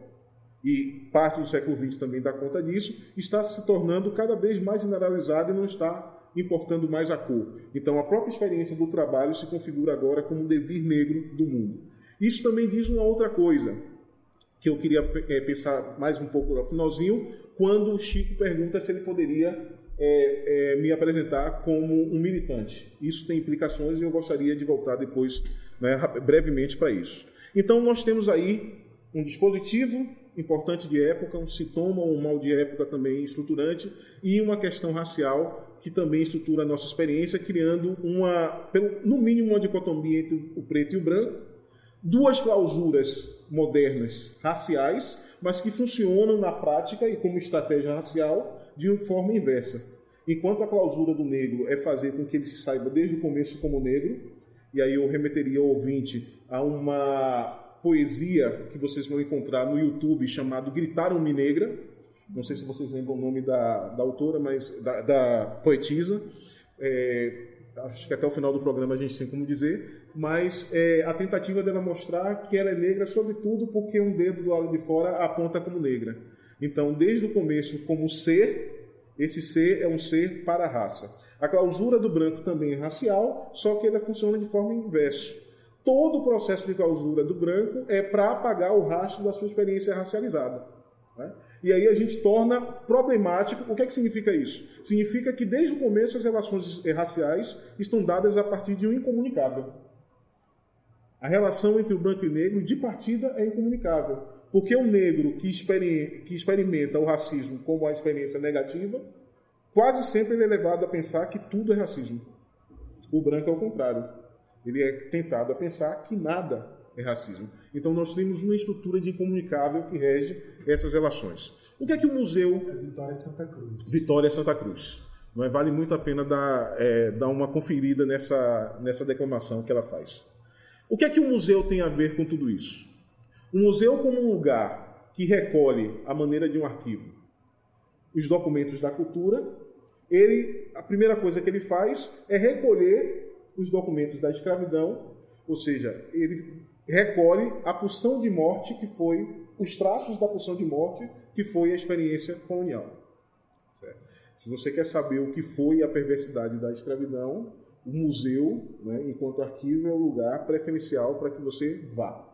e parte do século XX também dá conta disso, está se tornando cada vez mais generalizada e não está importando mais a cor. Então, a própria experiência do trabalho se configura agora como um devir negro do mundo. Isso também diz uma outra coisa, que eu queria é, pensar mais um pouco no finalzinho, quando o Chico pergunta se ele poderia é, é, me apresentar como um militante. Isso tem implicações e eu gostaria de voltar depois, né, brevemente, para isso. Então, nós temos aí um dispositivo importante de época, um sintoma, um mal de época também estruturante e uma questão racial que também estrutura a nossa experiência, criando uma, no mínimo, uma dicotomia entre o preto e o branco, duas clausuras modernas raciais, mas que funcionam na prática e como estratégia racial de forma inversa. Enquanto a clausura do negro é fazer com que ele se saiba desde o começo como negro, e aí eu remeteria o ouvinte a uma poesia que vocês vão encontrar no YouTube chamado Gritaram-me Negra. Não sei se vocês lembram o nome da, da autora, mas da, da poetisa. É, acho que até o final do programa a gente tem como dizer, mas é, a tentativa dela mostrar que ela é negra, sobretudo porque um dedo do lado de fora aponta como negra. Então, desde o começo, como ser, esse ser é um ser para a raça. A clausura do branco também é racial, só que ela funciona de forma inversa. Todo o processo de clausura do branco é para apagar o rastro da sua experiência racializada. Né? E aí a gente torna problemático. O que é que significa isso? Significa que desde o começo as relações raciais estão dadas a partir de um incomunicável. A relação entre o branco e o negro, de partida, é incomunicável. Porque o negro que, que experimenta o racismo como uma experiência negativa, quase sempre ele é levado a pensar que tudo é racismo. O branco é o contrário. Ele é tentado a pensar que nada é racismo. Então nós temos uma estrutura de incomunicável que rege essas relações. O que é que o museu. É Vitória Santa Cruz. Vitória Santa Cruz. Não é? Vale muito a pena dar, é, dar uma conferida nessa, nessa declamação que ela faz. O que é que o museu tem a ver com tudo isso? O museu, como um lugar que recolhe, a maneira de um arquivo, os documentos da cultura, ele, a primeira coisa que ele faz é recolher os documentos da escravidão, ou seja, ele recolhe a pulsão de morte que foi, os traços da pulsão de morte que foi a experiência colonial. Certo? Se você quer saber o que foi a perversidade da escravidão, o museu, né, enquanto arquivo, é o lugar preferencial para que você vá.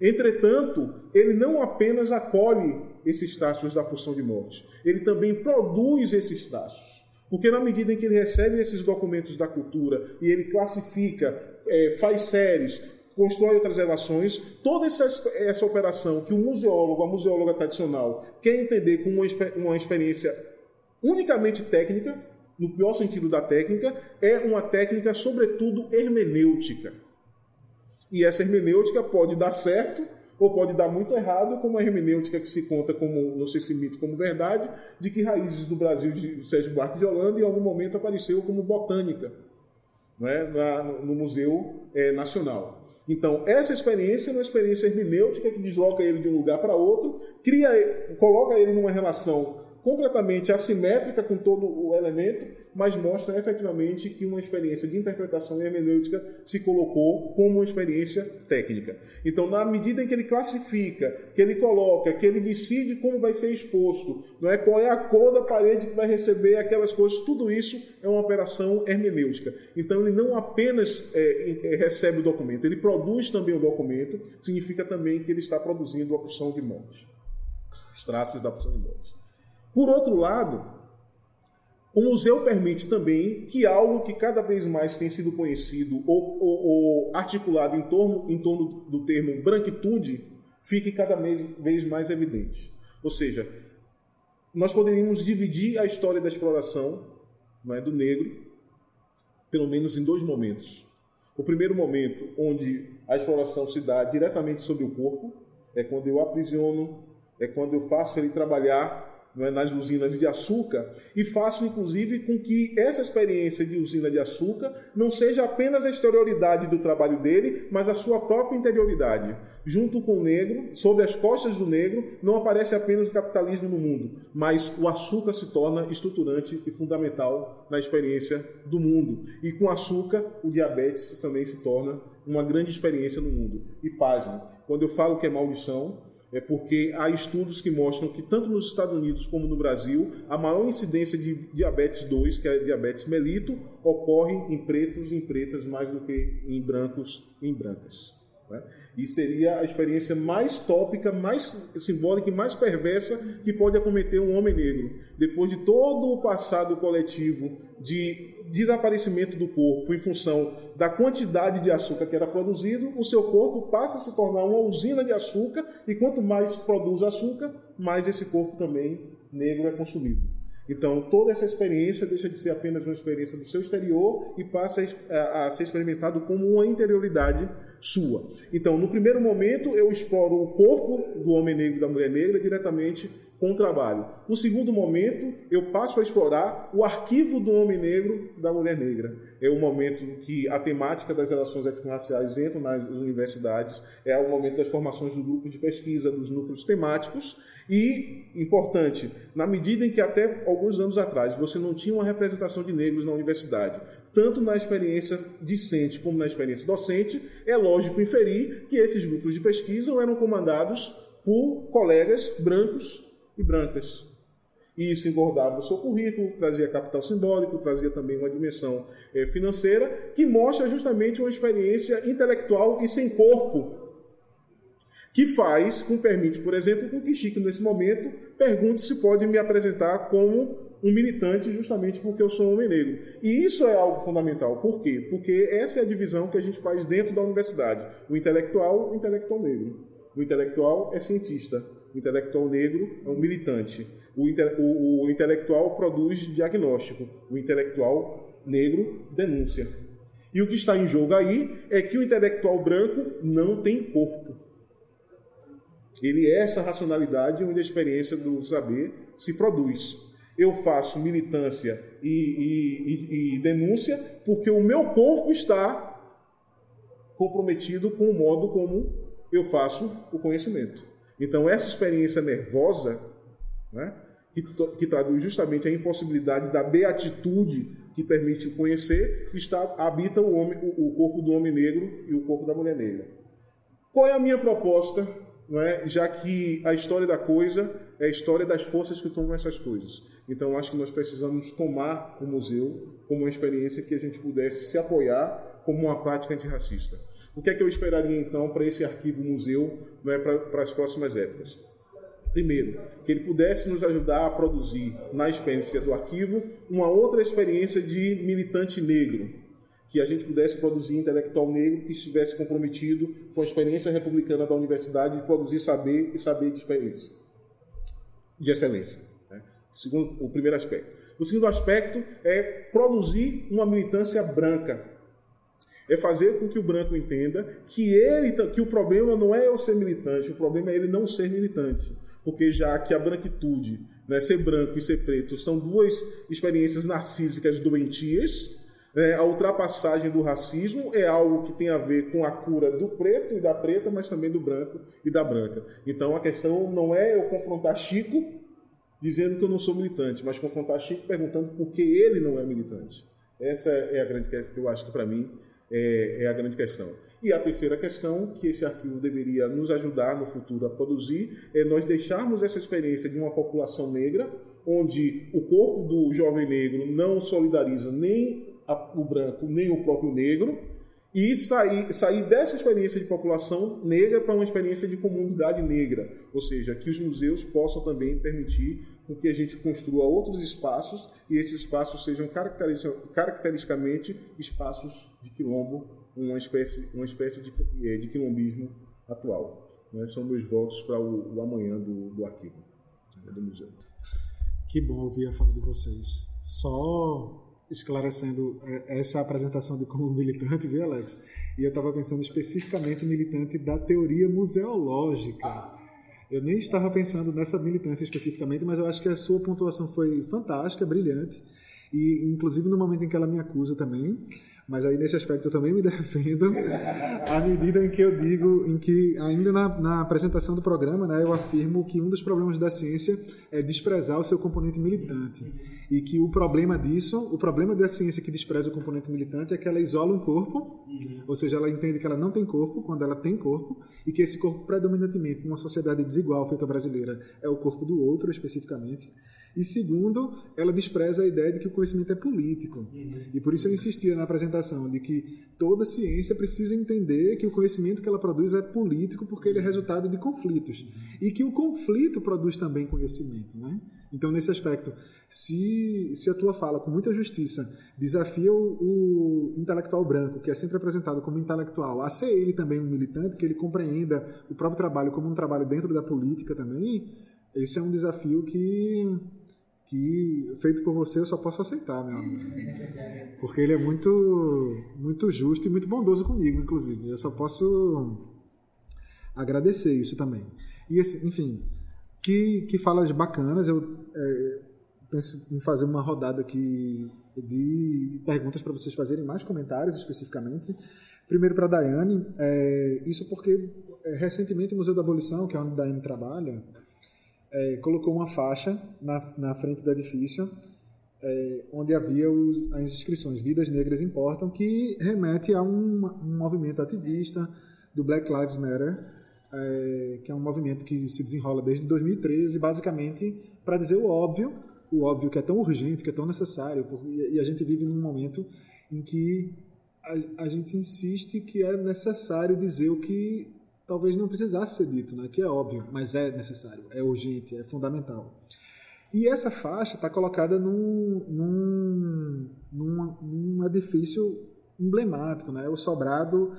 Entretanto, ele não apenas acolhe esses traços da pulsão de morte, ele também produz esses traços. Porque na medida em que ele recebe esses documentos da cultura e ele classifica, é, faz séries, constrói outras relações, toda essa, essa operação que o museólogo, a museóloga tradicional, quer entender como uma, uma experiência unicamente técnica, no pior sentido da técnica, é uma técnica, sobretudo, hermenêutica. E essa hermenêutica pode dar certo ou pode dar muito errado, como a hermenêutica que se conta como, não sei se mito como verdade, de que raízes do Brasil de Sérgio Buarque de Holanda em algum momento apareceu como botânica né, na, no Museu é, Nacional. Então, essa experiência é uma experiência hermenêutica que desloca ele de um lugar para outro, cria, coloca ele numa relação completamente assimétrica com todo o elemento, mas mostra efetivamente que uma experiência de interpretação hermenêutica se colocou como uma experiência técnica. Então, na medida em que ele classifica, que ele coloca, que ele decide como vai ser exposto, não é qual é a cor da parede que vai receber aquelas coisas, tudo isso é uma operação hermenêutica. Então, ele não apenas é, é, recebe o documento, ele produz também o documento, significa também que ele está produzindo a porção de morte, os traços da porção de morte. Por outro lado, o museu permite também que algo que cada vez mais tem sido conhecido ou, ou, ou articulado em torno, em torno do termo branquitude fique cada vez mais evidente. Ou seja, nós poderíamos dividir a história da exploração é, do negro, pelo menos em dois momentos. O primeiro momento, onde a exploração se dá diretamente sobre o corpo, é quando eu aprisiono, é quando eu faço ele trabalhar é, nas usinas de açúcar e faço inclusive com que essa experiência de usina de açúcar não seja apenas a exterioridade do trabalho dele, mas a sua própria interioridade. Junto com o negro, sob as costas do negro, não aparece apenas o capitalismo no mundo, mas o açúcar se torna estruturante e fundamental na experiência do mundo. E com açúcar, o diabetes também se torna uma grande experiência no mundo. E página. Quando eu falo que é maldição, é porque há estudos que mostram que tanto nos Estados Unidos como no Brasil, a maior incidência de diabetes 2, que é diabetes melito, ocorre em pretos e em pretas mais do que em brancos e em brancas. Né? E seria a experiência mais tópica, mais simbólica e mais perversa que pode acometer um homem negro. Depois de todo o passado coletivo de desaparecimento do corpo em função da quantidade de açúcar que era produzido, o seu corpo passa a se tornar uma usina de açúcar e quanto mais produz açúcar, mais esse corpo também negro é consumido. Então, toda essa experiência deixa de ser apenas uma experiência do seu exterior e passa a, ser experimentado como uma interioridade sua. Então, no primeiro momento, eu exploro o corpo do homem negro e da mulher negra diretamente com o trabalho. No segundo momento, eu passo a explorar o arquivo do homem negro da mulher negra. É o momento que a temática das relações étnico-raciais entra nas universidades, é o momento das formações do grupo de pesquisa, dos núcleos temáticos, e, importante, na medida em que até alguns anos atrás você não tinha uma representação de negros na universidade, tanto na experiência discente como na experiência docente, é lógico inferir que esses grupos de pesquisa eram comandados por colegas brancos e brancas. E isso engordava o seu currículo, trazia capital simbólico, trazia também uma dimensão é, financeira, que mostra justamente uma experiência intelectual e sem corpo, que faz, que permite, por exemplo, com que Chico, nesse momento, pergunte se pode me apresentar como um militante justamente porque eu sou um homem negro. E isso é algo fundamental. Por quê? Porque essa é a divisão que a gente faz dentro da universidade. O intelectual, o intelectual negro. O intelectual é cientista. O intelectual negro é um militante. O, inte o, o intelectual produz diagnóstico. O intelectual negro denuncia. E o que está em jogo aí é que o intelectual branco não tem corpo. Ele é essa racionalidade onde a experiência do saber se produz. Eu faço militância e, e, e, e denúncia porque o meu corpo está comprometido com o modo como eu faço o conhecimento. Então, essa experiência nervosa, né, que, que, traduz justamente a impossibilidade da beatitude que permite conhecer, está, habita o, homem, o, o corpo do homem negro e o corpo da mulher negra. Qual é a minha proposta é? já que a história da coisa é a história das forças que tomam essas coisas. Então, acho que nós precisamos tomar o museu como uma experiência que a gente pudesse se apoiar como uma prática antirracista. O que é que eu esperaria, então, para esse arquivo museu é, para, para as próximas épocas? Primeiro, que ele pudesse nos ajudar a produzir, na experiência do arquivo, uma outra experiência de militante negro, que a gente pudesse produzir intelectual negro que estivesse comprometido com a experiência republicana da universidade de produzir saber e saber de experiência, de excelência. Né? Segundo, o primeiro aspecto. O segundo aspecto é produzir uma militância branca. É fazer com que o branco entenda que ele que o problema não é eu ser militante, o problema é ele não ser militante. Porque já que a branquitude, né, ser branco e ser preto, são duas experiências narcísicas doentias, é, a ultrapassagem do racismo é algo que tem a ver com a cura do preto e da preta, mas também do branco e da branca. Então a questão não é eu confrontar Chico dizendo que eu não sou militante, mas confrontar Chico perguntando por que ele não é militante. Essa é a grande questão, eu acho que para mim é, é a grande questão. E a terceira questão que esse arquivo deveria nos ajudar no futuro a produzir é nós deixarmos essa experiência de uma população negra, onde o corpo do jovem negro não solidariza nem o branco nem o próprio negro, e sair, sair dessa experiência de população negra para uma experiência de comunidade negra, ou seja, que os museus possam também permitir que a gente construa outros espaços e esses espaços sejam caracteristicamente espaços de quilombo, uma espécie, uma espécie de, eh, de quilombismo atual. Né? São meus votos para o, o amanhã do, do arquivo do museu. Que bom ouvir a fala de vocês. Só esclarecendo é, essa apresentação de como militante, viu, Alex? E eu estava pensando especificamente militante da teoria museológica. Eu nem estava pensando nessa militância especificamente, mas eu acho que a sua pontuação foi fantástica, brilhante. E, inclusive, no momento em que ela me acusa também, mas aí nesse aspecto eu também me defendo à medida em que eu digo, em que ainda na, na, apresentação do programa, né, eu afirmo que um dos problemas da ciência é desprezar o seu componente militante. E que o problema disso, o problema da ciência que despreza o componente militante é que ela isola um corpo, ou seja, ela entende que ela não tem corpo quando ela tem corpo e que esse corpo predominantemente numa sociedade desigual feita brasileira é o corpo do outro especificamente E segundo, ela despreza a ideia de que o conhecimento é político. Uhum. E por isso eu insistia na apresentação de que toda ciência precisa entender que o conhecimento que ela produz é político porque ele é resultado de conflitos. E que o conflito produz também conhecimento. Né? Então, nesse aspecto, se, se a tua fala com muita justiça desafia o, o intelectual branco, que é sempre apresentado como intelectual, a ser ele também um militante, que ele compreenda o próprio trabalho como um trabalho dentro da política também, esse é um desafio que que feito por você eu só posso aceitar, meu amigo. Porque ele é muito, muito justo e muito bondoso comigo, inclusive. Eu só posso agradecer isso também. E, esse, enfim, que, que falas bacanas. Eu é, penso em fazer uma rodada aqui de perguntas para vocês fazerem mais comentários especificamente. Primeiro para a Daiane, é, isso porque é, recentemente o Museu da Abolição, que é onde a Daiane trabalha, é, colocou uma faixa na, na frente do edifício é, onde havia o, as inscrições Vidas Negras Importam, que remete a um, um movimento ativista do Black Lives Matter, é, que é um movimento que se desenrola desde 2013, basicamente para dizer o óbvio, o óbvio que é tão urgente, que é tão necessário, e a gente vive num momento em que a, a gente insiste que é necessário dizer o que talvez não precisasse ser dito, né? que é óbvio, mas é necessário, é urgente, é fundamental. E essa faixa está colocada num, num, num, edifício emblemático, né? o Sobrado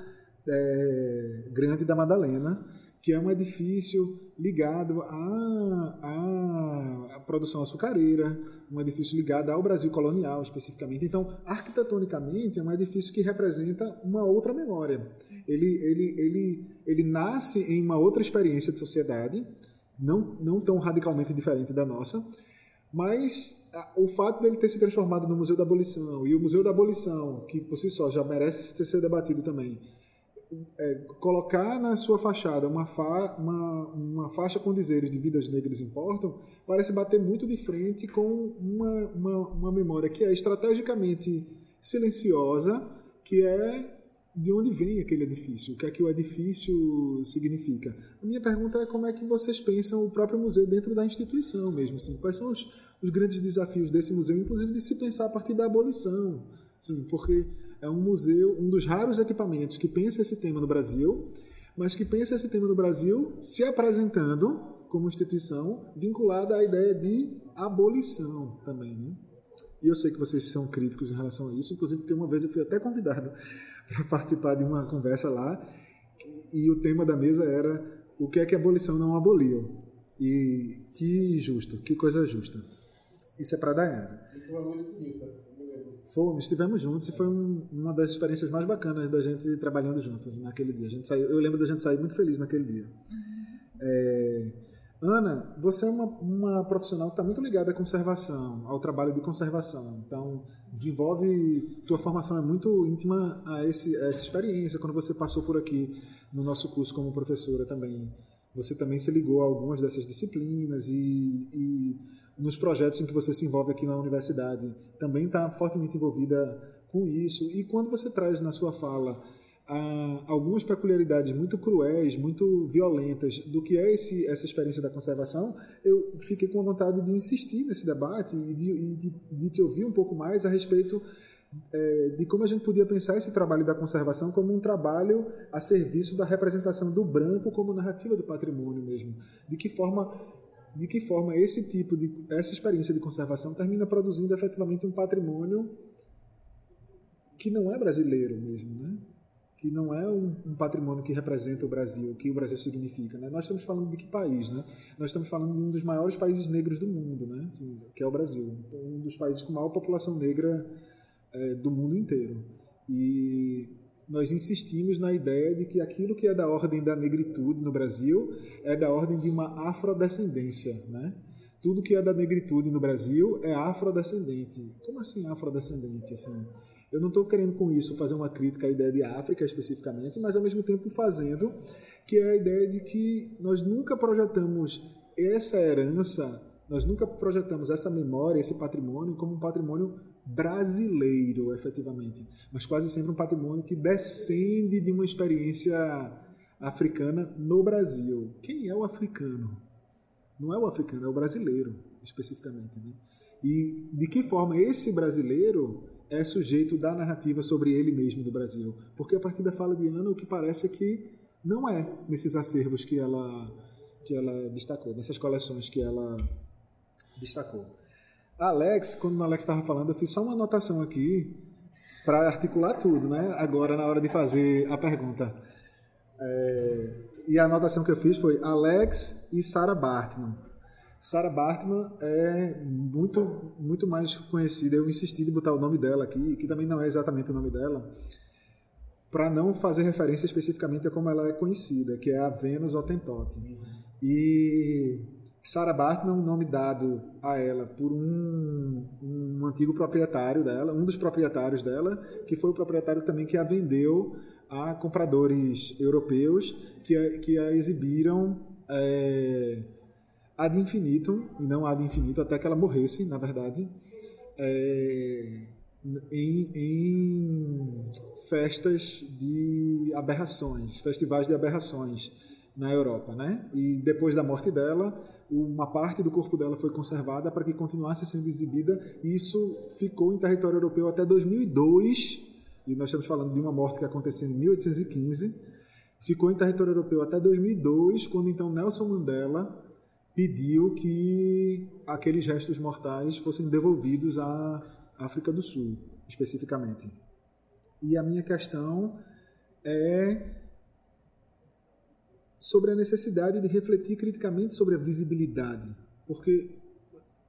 é, Grande da Madalena, que é um edifício ligado à, à, produção açucareira, um edifício ligado ao Brasil colonial especificamente. Então, arquitetonicamente, é um edifício que representa uma outra memória ele, ele, ele, ele nasce em uma outra experiência de sociedade, não, não tão radicalmente diferente da nossa, mas o fato dele ter se transformado no Museu da Abolição, e o Museu da Abolição, que por si só já merece ser debatido também, é, colocar na sua fachada uma, fa uma, uma, faixa com dizeres de vidas negras importam, parece bater muito de frente com uma, uma, uma memória que é estrategicamente silenciosa, que é de onde vem aquele edifício, o que é que o edifício significa. A minha pergunta é como é que vocês pensam o próprio museu dentro da instituição mesmo, assim, quais são os, os grandes desafios desse museu, inclusive de se pensar a partir da abolição, assim, porque é um museu, um dos raros equipamentos que pensa esse tema no Brasil, mas que pensa esse tema no Brasil se apresentando como instituição vinculada à ideia de abolição também, né? E eu sei que vocês são críticos em relação a isso, inclusive porque uma vez eu fui até convidado para participar de uma conversa lá e o tema da mesa era o que é que a abolição não aboliu. E que justo, que coisa justa. Isso é para Dayana. E foi uma noite bonita. Fomos, estivemos juntos e foi um, uma das experiências mais bacanas da gente trabalhando juntos naquele dia. A gente saiu, eu lembro da gente sair muito feliz naquele dia. É, Ana, você é uma, uma profissional que está muito ligada à conservação, ao trabalho de conservação. Então, desenvolve. Tua formação é muito íntima a, esse, a essa experiência. Quando você passou por aqui no nosso curso como professora também, você também se ligou a algumas dessas disciplinas e, e nos projetos em que você se envolve aqui na universidade também está fortemente envolvida com isso. E quando você traz na sua fala algumas peculiaridades muito cruéis, muito violentas do que é esse, essa experiência da conservação, eu fiquei com vontade de insistir nesse debate e de, de, de te ouvir um pouco mais a respeito é, de como a gente podia pensar esse trabalho da conservação como um trabalho a serviço da representação do branco como narrativa do patrimônio mesmo. De que forma de que forma esse tipo de essa experiência de conservação termina produzindo efetivamente um patrimônio que não é brasileiro mesmo, né? Que não é um, um, patrimônio que representa o Brasil, o que o Brasil significa. Né? Nós estamos falando de que país? Né? Nós estamos falando de um dos maiores países negros do mundo, né? Assim, que é o Brasil. Um dos países com maior população negra é, do mundo inteiro. E nós insistimos na ideia de que aquilo que é da ordem da negritude no Brasil é da ordem de uma afrodescendência. Né? Tudo que é da negritude no Brasil é afrodescendente. Como assim afrodescendente? Assim, eu não estou querendo com isso fazer uma crítica à ideia de África especificamente, mas ao mesmo tempo fazendo que é a ideia de que nós nunca projetamos essa herança, nós nunca projetamos essa memória, esse patrimônio como um patrimônio brasileiro, efetivamente, mas quase sempre um patrimônio que descende de uma experiência africana no Brasil. Quem é o africano? Não é o africano, é o brasileiro. especificamente. Né? E de que forma esse brasileiro é sujeito da narrativa sobre ele mesmo do Brasil? Porque a partir da fala de Ana, o que parece é que não é nesses acervos que ela, que ela destacou, nessas coleções que ela destacou. Alex, quando o Alex estava falando, eu fiz só uma anotação aqui para articular tudo, né? Agora, na hora de fazer a pergunta. É, e a anotação que eu fiz foi Alex e Sarah Bartman. Sarah Bartman é muito, muito mais conhecida. Eu insisti de botar o nome dela aqui, que também não é exatamente o nome dela, para não fazer referência especificamente a como ela é conhecida, que é a Venus Hottentot. E Sarah Bartman é um nome dado a ela por um, um antigo proprietário dela, um dos proprietários dela, que foi o proprietário também que a vendeu a compradores europeus que a, que a exibiram é, ad infinitum, e não ad infinito, até que ela morresse, na verdade, é, em, em festas de aberrações, festivais de aberrações na Europa, né? E depois da morte dela, uma parte do corpo dela foi conservada para que continuasse sendo exibida, e isso ficou em território europeu até 2002, e nós estamos falando de uma morte que aconteceu em 1815, ficou em território europeu até 2002, quando então Nelson Mandela pediu que aqueles restos mortais fossem devolvidos à África do Sul, especificamente. E a minha questão é sobre a necessidade de refletir criticamente sobre a visibilidade, porque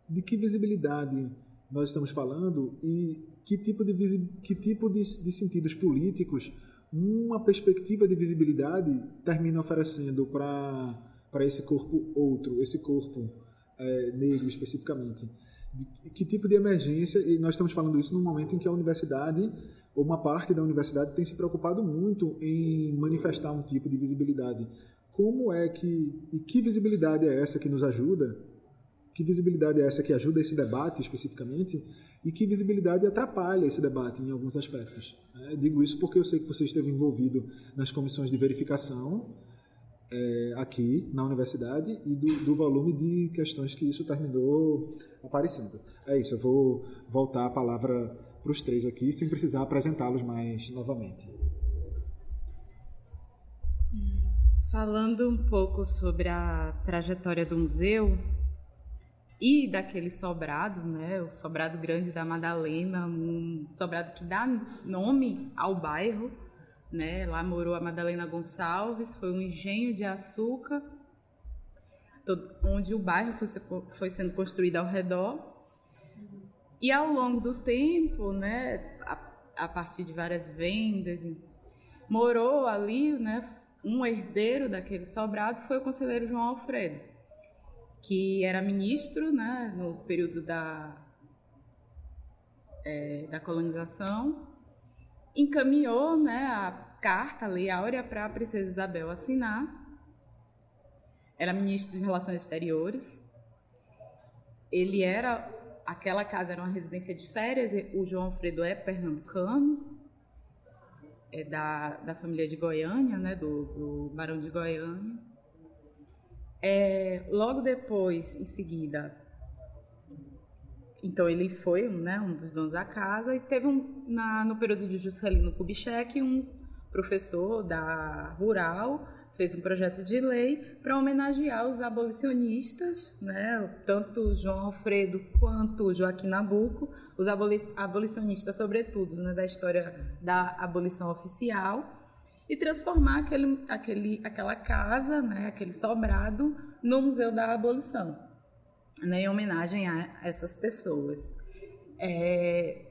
de que visibilidade nós estamos falando e que tipo de, que tipo de, de sentidos políticos uma perspectiva de visibilidade termina oferecendo para para esse corpo outro, esse corpo é, negro especificamente. De, que tipo de emergência, e nós estamos falando isso num momento em que a universidade, ou uma parte da universidade, tem se preocupado muito em manifestar um tipo de visibilidade como é que e que visibilidade é essa que nos ajuda? Que visibilidade é essa que ajuda esse debate especificamente? E que visibilidade atrapalha esse debate em alguns aspectos? É, digo isso porque eu sei que você esteve envolvido nas comissões de verificação é, aqui na universidade e do, do, volume de questões que isso terminou aparecendo. É isso, eu vou voltar a palavra para os três aqui, sem precisar apresentá-los mais novamente. Falando um pouco sobre a trajetória do museu e daquele sobrado, né, o sobrado grande da Madalena, um sobrado que dá nome ao bairro, né? Lá morou a Madalena Gonçalves, foi um engenho de açúcar, onde o bairro foi, sendo construído ao redor. E ao longo do tempo, né, a, a partir de várias vendas, morou ali, né, um herdeiro daquele sobrado foi o conselheiro João Alfredo, que era ministro né, no período da, é, da colonização, encaminhou né, a carta, a Lei Áurea, para a princesa Isabel assinar. Era ministro de Relações Exteriores. Ele era. Aquela casa era uma residência de férias. O João Alfredo é pernambucano, é da, da família de Goiânia, né, do, do Barão de Goiânia. É, logo depois, em seguida, então ele foi né, um dos donos da casa e teve um, na, no período de Juscelino Kubitschek um professor da Rural fez um projeto de lei para homenagear os abolicionistas, né, tanto João Alfredo quanto Joaquim Nabuco, os abolicionistas, sobretudo, né, da história da abolição oficial, e transformar aquele, aquele, aquela casa, né, aquele sobrado, no Museu da Abolição, né, em homenagem a essas pessoas. É,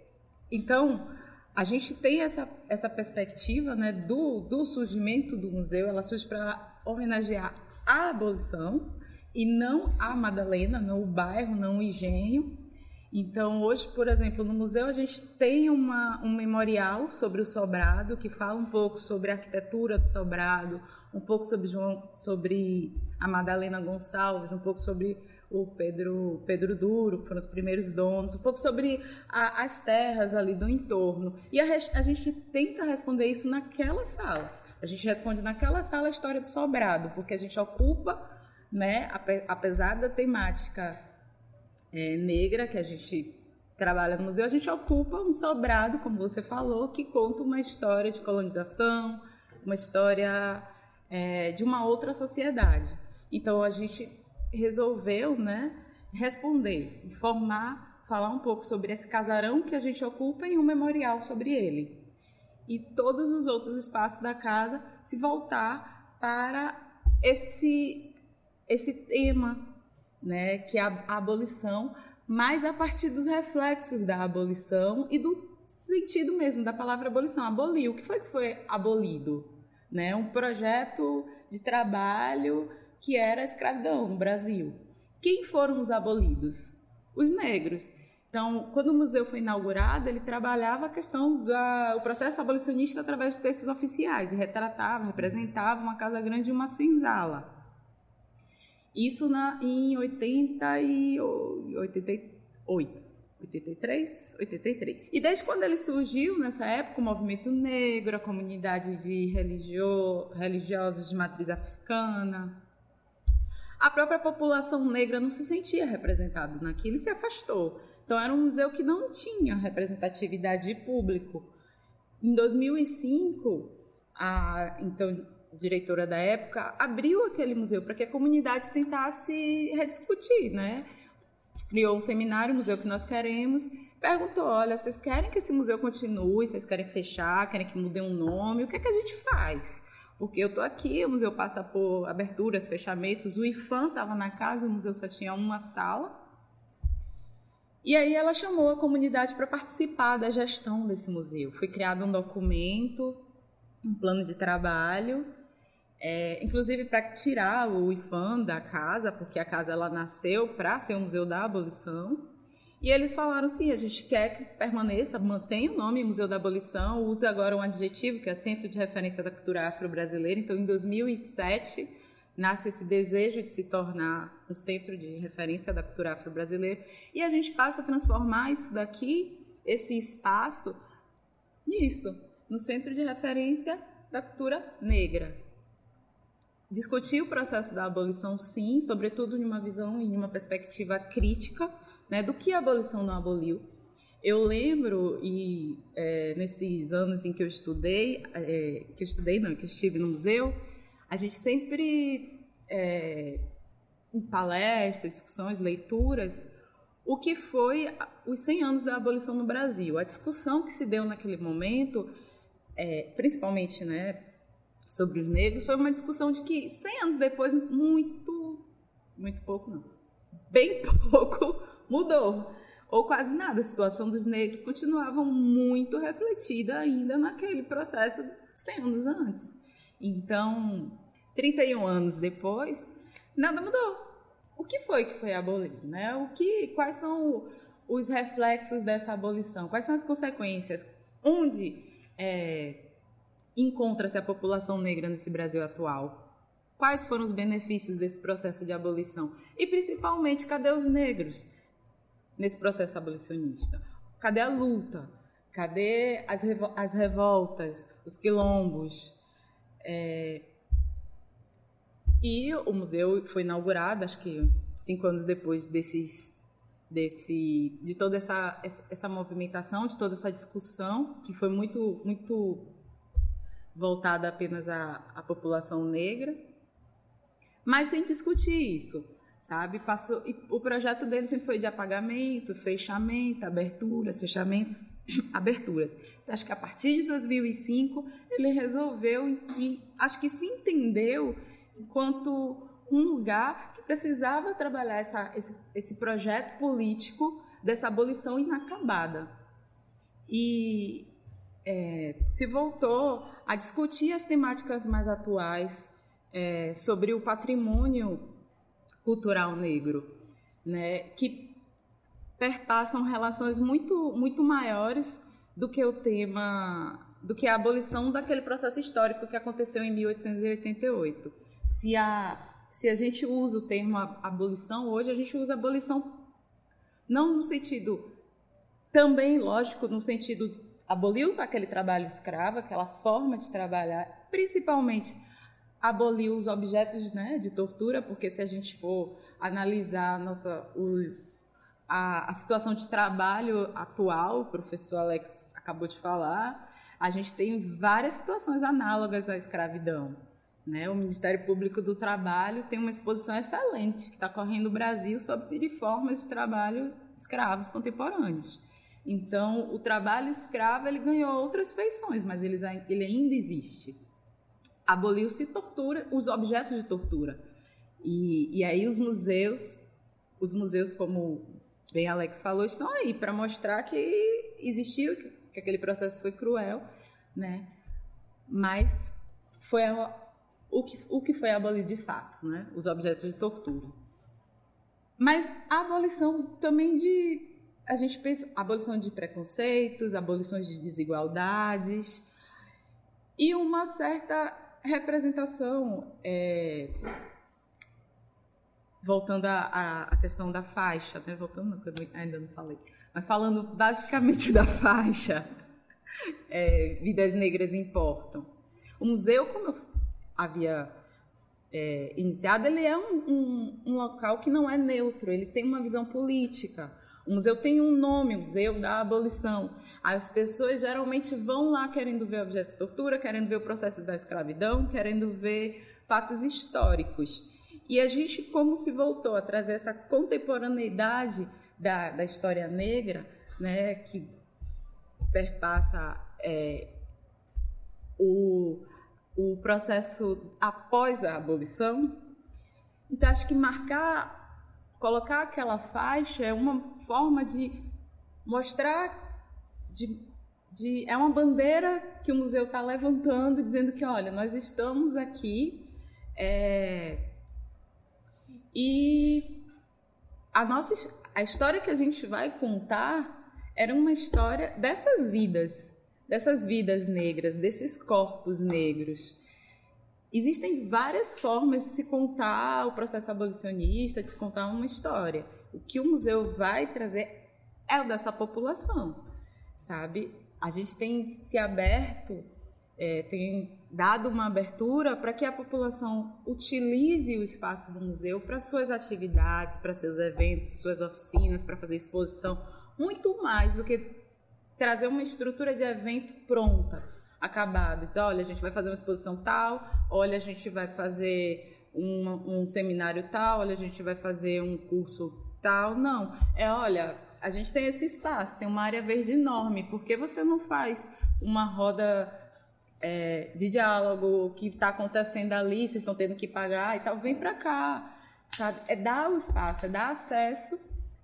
então, a gente tem essa, essa perspectiva né, do, do surgimento do museu, ela surge para homenagear a abolição e não a Madalena, não o bairro, não o engenho. Então, hoje, por exemplo, no museu a gente tem uma, um memorial sobre o Sobrado, que fala um pouco sobre a arquitetura do Sobrado, um pouco sobre, João, sobre a Madalena Gonçalves, um pouco sobre o Pedro, Pedro Duro, que foram os primeiros donos, um pouco sobre a, as terras ali do entorno. E a, a gente tenta responder isso naquela sala. A gente responde naquela sala a história do sobrado, porque a gente ocupa, né, apesar da temática é, negra que a gente trabalha no museu, a gente ocupa um sobrado, como você falou, que conta uma história de colonização, uma história é, de uma outra sociedade. Então a gente resolveu, né, responder, informar, falar um pouco sobre esse casarão que a gente ocupa e um memorial sobre ele. E todos os outros espaços da casa se voltar para esse esse tema, né, que é a abolição, mas a partir dos reflexos da abolição e do sentido mesmo da palavra abolição, abolir. O que foi que foi abolido? Né? Um projeto de trabalho que era a escravidão no Brasil. Quem foram os abolidos? Os negros. Então, quando o museu foi inaugurado, ele trabalhava a questão do processo abolicionista através de textos oficiais e retratava, representava uma casa grande e uma senzala. Isso na, em 80 e 88. 83? 83. E desde quando ele surgiu, nessa época, o movimento negro, a comunidade de religio, religiosos de matriz africana, a própria população negra não se sentia representada naquilo e se afastou. Então era um museu que não tinha representatividade de público. Em 2005, a então diretora da época abriu aquele museu para que a comunidade tentasse rediscutir, né? Criou um seminário, o museu que nós queremos, perguntou, olha, vocês querem que esse museu continue, vocês querem fechar, querem que mude um nome, o que é que a gente faz? Porque eu estou aqui, o museu passa por aberturas, fechamentos, o IFAM estava na casa, o museu só tinha uma sala, e aí ela chamou a comunidade para participar da gestão desse museu. Foi criado um documento, um plano de trabalho, é, inclusive para tirar o IFAM da casa, porque a casa ela nasceu para ser um museu da abolição. E eles falaram sim, a gente quer que permaneça, mantenha o nome Museu da Abolição, use agora um adjetivo que é Centro de Referência da Cultura Afro-Brasileira. Então, em 2007, nasce esse desejo de se tornar um centro de referência da cultura afro-brasileira. E a gente passa a transformar isso daqui, esse espaço, nisso, no centro de referência da cultura negra discutir o processo da abolição, sim, sobretudo em uma visão e em uma perspectiva crítica né, do que a abolição não aboliu. Eu lembro, e é, nesses anos em que eu estudei, é, que eu estudei não, que eu estive no museu, a gente sempre, é, em palestras, discussões, leituras, o que foi os 100 anos da abolição no Brasil. A discussão que se deu naquele momento, é, principalmente né, sobre os negros foi uma discussão de que 100 anos depois, muito, muito pouco não, bem pouco mudou. Ou quase nada. A situação dos negros continuava muito refletida ainda naquele processo 100 anos antes. Então, 31 anos depois, nada mudou. O que foi que foi abolido? Né? O que, quais são os reflexos dessa abolição? Quais são as consequências? Onde é, encontra-se a população negra nesse Brasil atual? Quais foram os benefícios desse processo de abolição? E principalmente, cadê os negros nesse processo abolicionista? Cadê a luta? Cadê as, revol as revoltas, os quilombos? É... E o museu foi inaugurado, acho que uns cinco anos depois desses, desse, de toda essa, essa movimentação, de toda essa discussão, que foi muito, muito voltada apenas à, à população negra, mas sem discutir isso, sabe? Passou, e o projeto dele sempre foi de apagamento, fechamento, aberturas, fechamentos, aberturas. Então, acho que a partir de 2005 ele resolveu e acho que se entendeu enquanto um lugar que precisava trabalhar essa, esse, esse projeto político dessa abolição inacabada. E é, se voltou a discutir as temáticas mais atuais é, sobre o patrimônio cultural negro, né, que perpassam relações muito, muito maiores do que o tema, do que a abolição daquele processo histórico que aconteceu em 1888. Se a, se a gente usa o termo abolição hoje, a gente usa abolição não no sentido também, lógico, no sentido aboliu aquele trabalho escravo, aquela forma de trabalhar, principalmente aboliu os objetos né, de tortura, porque se a gente for analisar nossa, o, a, a situação de trabalho atual, o professor Alex acabou de falar, a gente tem várias situações análogas à escravidão. Né? O Ministério Público do Trabalho tem uma exposição excelente que está correndo no Brasil sobre formas de trabalho escravos contemporâneos. Então, o trabalho escravo ele ganhou outras feições, mas ele ainda existe. Aboliu-se tortura, os objetos de tortura. E, e aí os museus, os museus, como bem Alex falou, estão aí para mostrar que existiu, que aquele processo foi cruel, né? Mas foi a, o, que, o que foi abolido de fato, né? Os objetos de tortura. Mas a abolição também de a gente pensa abolição de preconceitos, abolições de desigualdades e uma certa representação é, voltando à, questão da faixa, né? voltando, eu ainda não falei, mas falando basicamente da faixa, é, vidas negras importam. O museu, como eu havia é, iniciado, ele é um, um, um local que não é neutro, ele tem uma visão política. O museu tem um nome, Museu da Abolição. As pessoas geralmente vão lá querendo ver objetos de tortura, querendo ver o processo da escravidão, querendo ver fatos históricos. E a gente, como se voltou a trazer essa contemporaneidade da, da história negra, né, que perpassa é, o, o processo após a abolição. Então, acho que marcar colocar aquela faixa é uma forma de mostrar, de, de, é uma bandeira que o museu está levantando, dizendo que, olha, nós estamos aqui é, e a nossa a história que a gente vai contar era uma história dessas vidas, dessas vidas negras, desses corpos negros. Existem várias formas de se contar o processo abolicionista, de se contar uma história. O que o museu vai trazer é o dessa população, sabe? A gente tem se aberto, é, tem dado uma abertura para que a população utilize o espaço do museu para suas atividades, para seus eventos, suas oficinas, para fazer exposição, muito mais do que trazer uma estrutura de evento pronta acabada. Diz, olha, a gente vai fazer uma exposição tal, olha, a gente vai fazer um, um seminário tal, olha, a gente vai fazer um curso tal. Não, é, olha, a gente tem esse espaço, tem uma área verde enorme, por que você não faz uma roda é, de diálogo que está acontecendo ali, vocês estão tendo que pagar e tal, vem para cá, sabe? É dar o espaço, é dar acesso,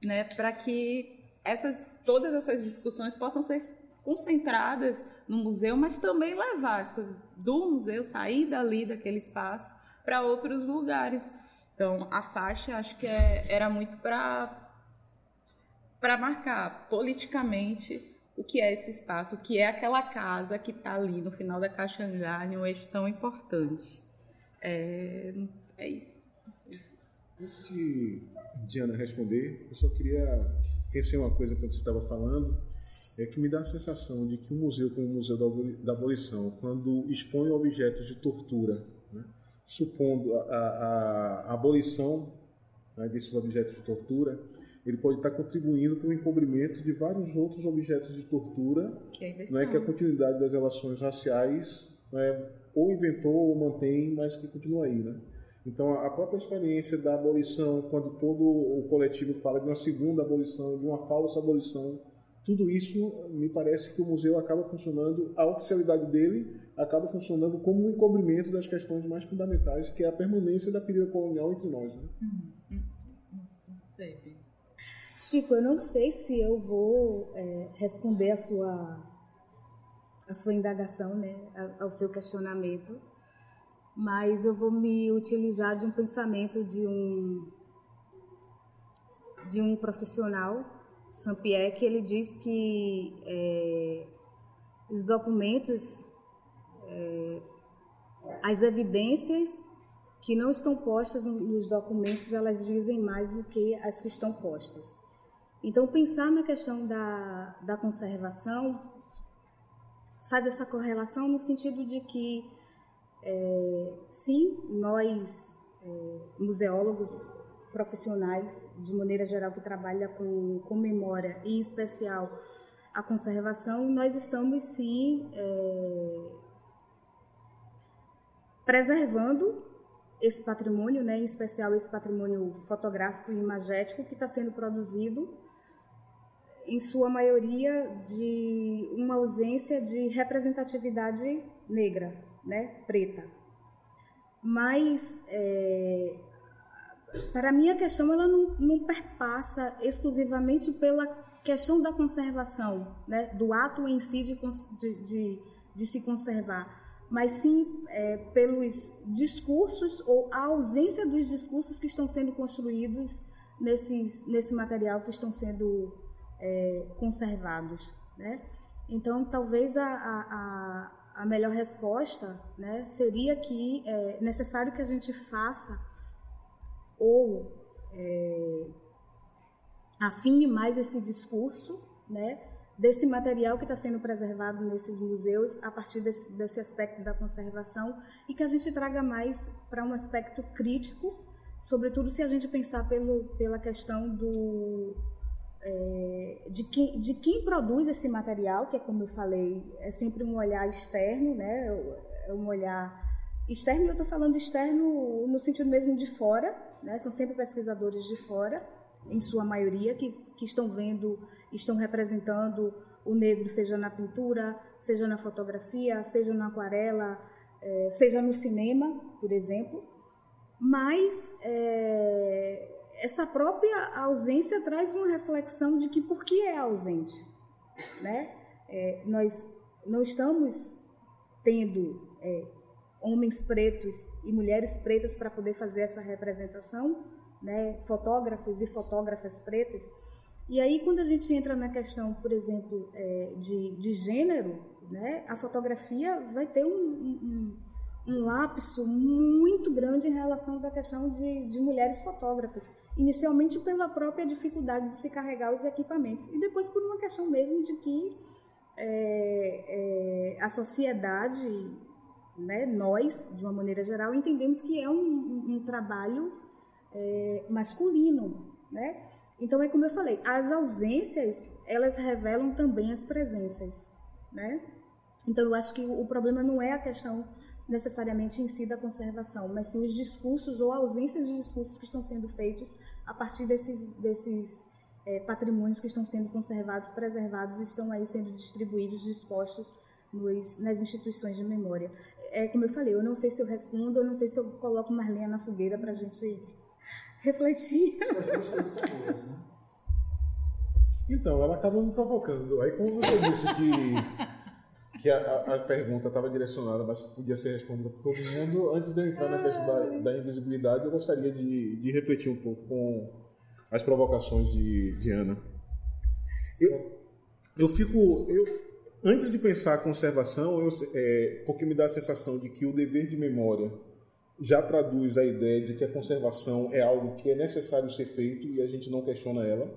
né, para que essas, todas essas discussões possam ser concentradas no museu, mas também levar as coisas do museu, sair dali daquele espaço para outros lugares. Então, a faixa acho que é, era muito para para marcar politicamente o que é esse espaço, o que é aquela casa que está ali no final da Caxangá, um eixo tão importante. É, é isso. Antes de Diana responder, eu só queria pensar uma coisa quando você estava falando é que me dá a sensação de que um museu como o Museu da Abolição, quando expõe objetos de tortura, né, supondo a, a, a abolição né, desses objetos de tortura, ele pode estar contribuindo para o encobrimento de vários outros objetos de tortura, que, né, que a continuidade das relações raciais né, ou inventou ou mantém, mas que continua aí. Né? Então, a própria experiência da abolição, quando todo o coletivo fala de uma segunda abolição, de uma falsa abolição, tudo isso me parece que o museu acaba funcionando, a oficialidade dele acaba funcionando como um encobrimento das questões mais fundamentais, que é a permanência da ferida colonial entre nós. Né? Uhum. Chico, eu não sei se eu vou é, responder a sua, a sua indagação, né, ao seu questionamento, mas eu vou me utilizar de um pensamento de um, de um profissional Que ele diz que é, os documentos, é, as evidências que não estão postas nos documentos, elas dizem mais do que as que estão postas. Então, pensar na questão da, da conservação faz essa correlação no sentido de que, é, sim, nós, é, museólogos, profissionais, de maneira geral, que trabalham com, com memória, e em especial a conservação, nós estamos sim é, preservando esse patrimônio, né, em especial esse patrimônio fotográfico e imagético que está sendo produzido, em sua maioria, de uma ausência de representatividade negra, né, preta. Mas, é, para mim, a questão ela não, não perpassa exclusivamente pela questão da conservação, né, do ato em si de, de, de, de se conservar, mas sim é, pelos discursos ou a ausência dos discursos que estão sendo construídos nesses, nesse material que estão sendo é, conservados. Né? Então, talvez a, a, a melhor resposta né, seria que é necessário que a gente faça ou é, afine mais esse discurso, né, desse material que está sendo preservado nesses museus a partir desse, desse aspecto da conservação e que a gente traga mais para um aspecto crítico, sobretudo se a gente pensar pelo, pela questão do é, de, quem, de quem produz esse material, que é como eu falei, é sempre um olhar externo, né? É um olhar externo, eu estou falando externo no sentido mesmo de fora, né? São sempre pesquisadores de fora, em sua maioria, que, que estão vendo, estão representando o negro, seja na pintura, seja na fotografia, seja na aquarela, é, seja no cinema, por exemplo. Mas é, essa própria ausência traz uma reflexão de que por que é ausente, né? É, nós não estamos tendo homens pretos e mulheres pretas para poder fazer essa representação, né, fotógrafos e fotógrafas pretas. E aí, quando a gente entra na questão, por exemplo, é, de, de gênero, né, a fotografia vai ter um, um, um lapso muito grande em relação da questão de, de mulheres fotógrafas. Inicialmente pela própria dificuldade de se carregar os equipamentos e depois por uma questão mesmo de que é, é, a sociedade, né, nós, de uma maneira geral, entendemos que é um, um, trabalho é, masculino, né? Então é como eu falei, as ausências elas revelam também as presenças, né? Então eu acho que o problema não é a questão necessariamente em si da conservação, mas sim os discursos ou ausências de discursos que estão sendo feitos a partir desses, desses é, patrimônios que estão sendo conservados, preservados, estão aí sendo distribuídos, dispostos nos, nas instituições de memória. É como eu falei, eu não sei se eu respondo, eu não sei se eu coloco mais lenha na fogueira para a gente refletir. Então, ela acaba me provocando. Aí, como você disse que, que a, a pergunta estava direcionada, mas podia ser respondida por todo mundo, antes de eu entrar na questão da, da invisibilidade, eu gostaria de, de refletir um pouco com as provocações de, de Ana. Eu, eu fico. Eu, antes de pensar a conservação, eu, é, porque me dá a sensação de que o dever de memória já traduz a ideia de que a conservação é algo que é necessário ser feito e a gente não questiona ela.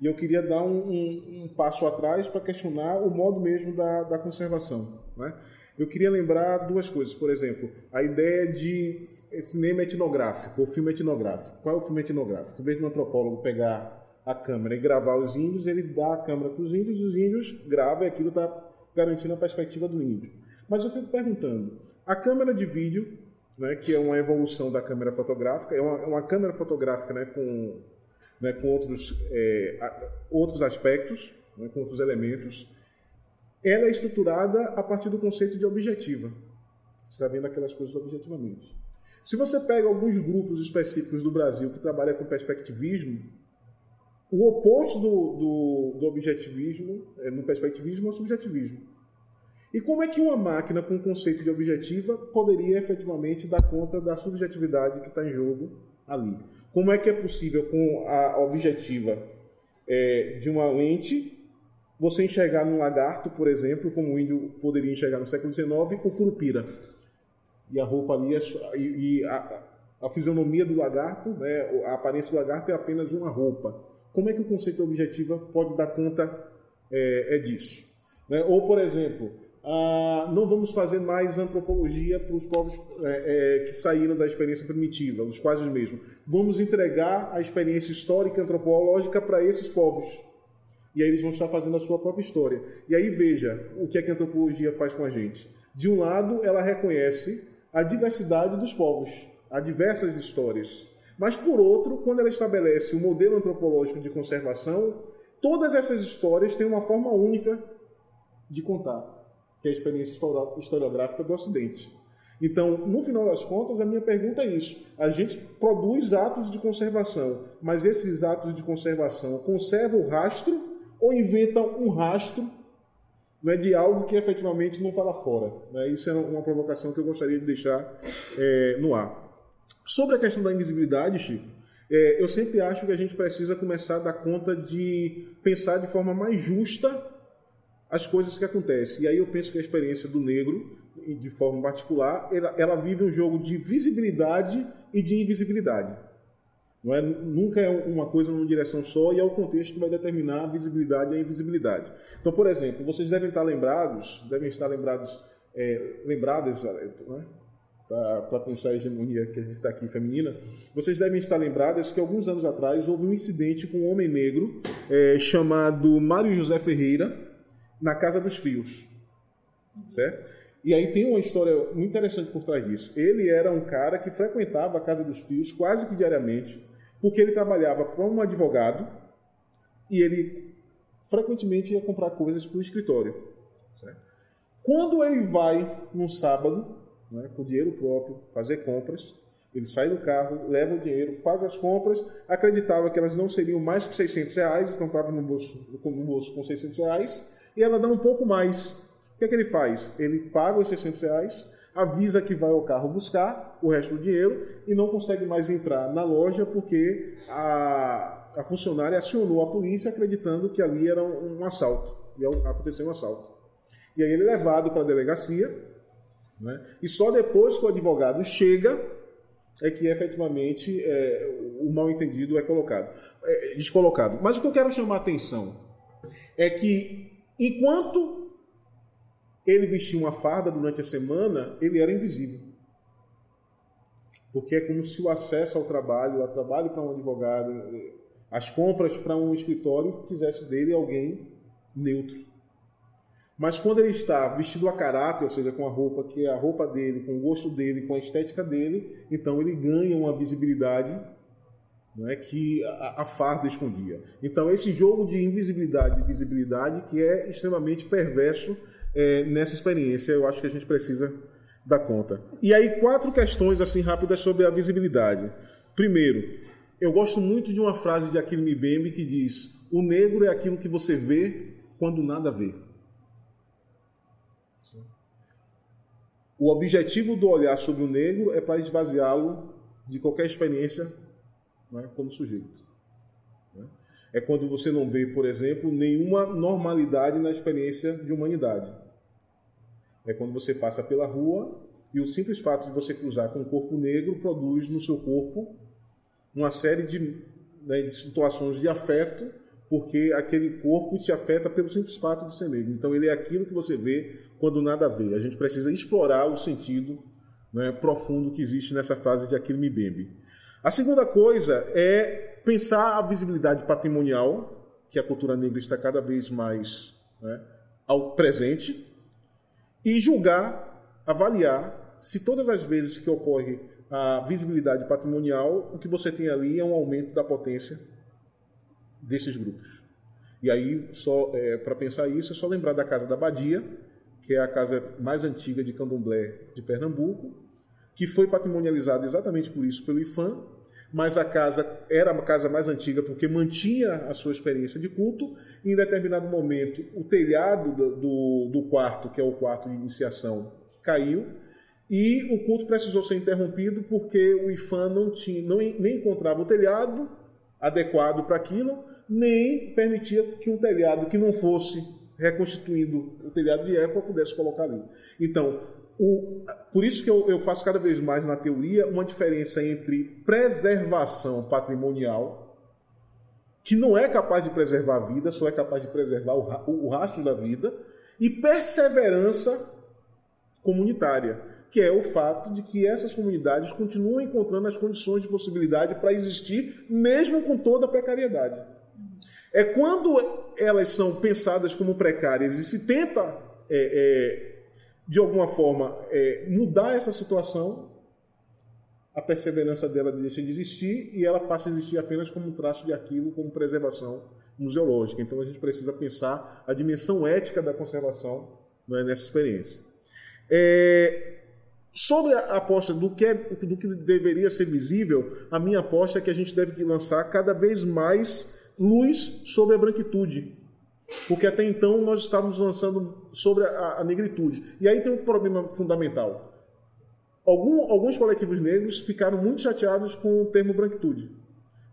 E eu queria dar um, um, um passo atrás para questionar o modo mesmo da, da conservação. Né? Eu queria lembrar duas coisas. Por exemplo, a ideia de cinema etnográfico, ou filme etnográfico. Qual é o filme etnográfico? Em vez de um antropólogo pegar a câmera e gravar os índios, ele dá a câmera para os índios, os índios gravam e aquilo está garantindo a perspectiva do índio. Mas eu fico perguntando, a câmera de vídeo né, que é uma evolução da câmera fotográfica, é uma, é uma câmera fotográfica né, com, né, com outros, é, outros aspectos, né, com outros elementos. Ela é estruturada a partir do conceito de objetiva. Você está vendo aquelas coisas objetivamente. Se você pega alguns grupos específicos do Brasil que trabalham com perspectivismo, o oposto do, do, do objetivismo, é, no perspectivismo, é o subjetivismo. E como é que uma máquina com conceito de objetiva poderia efetivamente dar conta da subjetividade que está em jogo ali? Como é que é possível, com a objetiva é, de uma lente, você enxergar num lagarto, por exemplo, como o índio poderia enxergar no século XIX, o curupira? E a roupa ali, é, e, e a, a, fisionomia do lagarto, né, a aparência do lagarto é apenas uma roupa. Como é que o conceito objetiva pode dar conta é, é disso? Né? Ou, por exemplo, ah, não vamos fazer mais antropologia para os povos é, é, que saíram da experiência primitiva, os quase os mesmos. Vamos entregar a experiência histórica antropológica para esses povos. E aí eles vão estar fazendo a sua própria história. E aí veja o que, é que a antropologia faz com a gente. De um lado, ela reconhece a diversidade dos povos, há diversas histórias. Mas por outro, quando ela estabelece o um modelo antropológico de conservação, todas essas histórias têm uma forma única de contar que é a experiência historiográfica do Ocidente. Então, no final das contas, a minha pergunta é isso. A gente produz atos de conservação, mas esses atos de conservação conservam o rastro ou inventam um rastro né, de algo que efetivamente não está lá fora? Né? Isso é uma provocação que eu gostaria de deixar é, no ar. Sobre a questão da invisibilidade, Chico, é, eu sempre acho que a gente precisa começar a dar conta de pensar de forma mais justa as coisas que acontecem. E aí eu penso que a experiência do negro, de forma particular, ela, ela vive um jogo de visibilidade e de invisibilidade. Não é, nunca é uma coisa numa direção só e é o contexto que vai determinar a visibilidade e a invisibilidade. Então, por exemplo, vocês devem estar lembrados, devem estar lembrados, é, lembradas, né? Para pensar a hegemonia que a gente está aqui feminina, vocês devem estar lembradas que alguns anos atrás houve um incidente com um homem negro é, chamado Mário José Ferreira, na Casa dos Fios. Certo? E aí tem uma história muito interessante por trás disso. Ele era um cara que frequentava a Casa dos Fios quase que diariamente, porque ele trabalhava para um advogado e ele frequentemente ia comprar coisas para o escritório. Certo? Quando ele vai num sábado, né, com dinheiro próprio, fazer compras, ele sai do carro, leva o dinheiro, faz as compras, acreditava que elas não seriam mais que 600 reais, então estava no bolso, no bolso com 600 reais, e ela dá um pouco mais. O que é que ele faz? Ele paga os 600 reais, avisa que vai ao carro buscar o resto do dinheiro e não consegue mais entrar na loja porque a, a funcionária acionou a polícia acreditando que ali era um, um assalto. E aconteceu um assalto. E aí ele é levado para a delegacia, né? e só depois que o advogado chega é que efetivamente é, o mal entendido é colocado, é, descolocado. Mas o que eu quero chamar a atenção é que Enquanto ele vestia uma farda durante a semana, ele era invisível. Porque é como se o acesso ao trabalho, o trabalho para um advogado, as compras para um escritório fizesse dele alguém neutro. Mas quando ele está vestido a caráter, ou seja, com a roupa que é a roupa dele, com o gosto dele, com a estética dele, então ele ganha uma visibilidade é que a, a farda escondia. Então esse jogo de invisibilidade e visibilidade que é extremamente perverso é, nessa experiência, eu acho que a gente precisa dar conta. E aí quatro questões assim rápidas sobre a visibilidade. Primeiro, eu gosto muito de uma frase de Aquile Mbembe que diz: "O negro é aquilo que você vê quando nada vê". O objetivo do olhar sobre o negro é para esvaziá-lo de qualquer experiência né, como sujeito. Né? É quando você não vê, por exemplo, nenhuma normalidade na experiência de humanidade. É quando você passa pela rua e o simples fato de você cruzar com um corpo negro produz no seu corpo uma série de, né, de situações de afeto, porque aquele corpo te afeta pelo simples fato de ser negro. Então ele é aquilo que você vê quando nada vê. A gente precisa explorar o sentido né, profundo que existe nessa fase de Aquile Mbembe. A segunda coisa é pensar a visibilidade patrimonial, que a cultura negra está cada vez mais né, ao presente, e julgar, avaliar se todas as vezes que ocorre a visibilidade patrimonial, o que você tem ali é um aumento da potência desses grupos. E aí, só é, para pensar isso, é só lembrar da Casa da Badia, que é a casa mais antiga de candomblé de Pernambuco, que foi patrimonializada exatamente por isso pelo IFAM, mas a casa era a casa mais antiga porque mantinha a sua experiência de culto, e em determinado momento o telhado do, do quarto, que é o quarto de iniciação, caiu, e o culto precisou ser interrompido porque o IFAM não, tinha, não nem encontrava o telhado adequado para aquilo, nem permitia que um telhado que não fosse reconstituindo o telhado de época pudesse colocar ali. Então, o, por isso que eu, eu, faço cada vez mais na teoria uma diferença entre preservação patrimonial, que não é capaz de preservar a vida, só é capaz de preservar o, o rastro da vida, e perseverança comunitária, que é o fato de que essas comunidades continuam encontrando as condições de possibilidade para existir, mesmo com toda a precariedade. É quando elas são pensadas como precárias e se tenta, é, é, de alguma forma, é, mudar essa situação, a perseverança dela deixa de existir e ela passa a existir apenas como um traço de arquivo, como preservação museológica. Então a gente precisa pensar a dimensão ética da conservação é, nessa experiência. É, sobre a aposta do que, é, do que deveria ser visível, a minha aposta é que a gente deve lançar cada vez mais luz sobre a branquitude. Porque até então nós estávamos lançando sobre a, a negritude. E aí tem um problema fundamental. Algum, alguns coletivos negros ficaram muito chateados com o termo branquitude,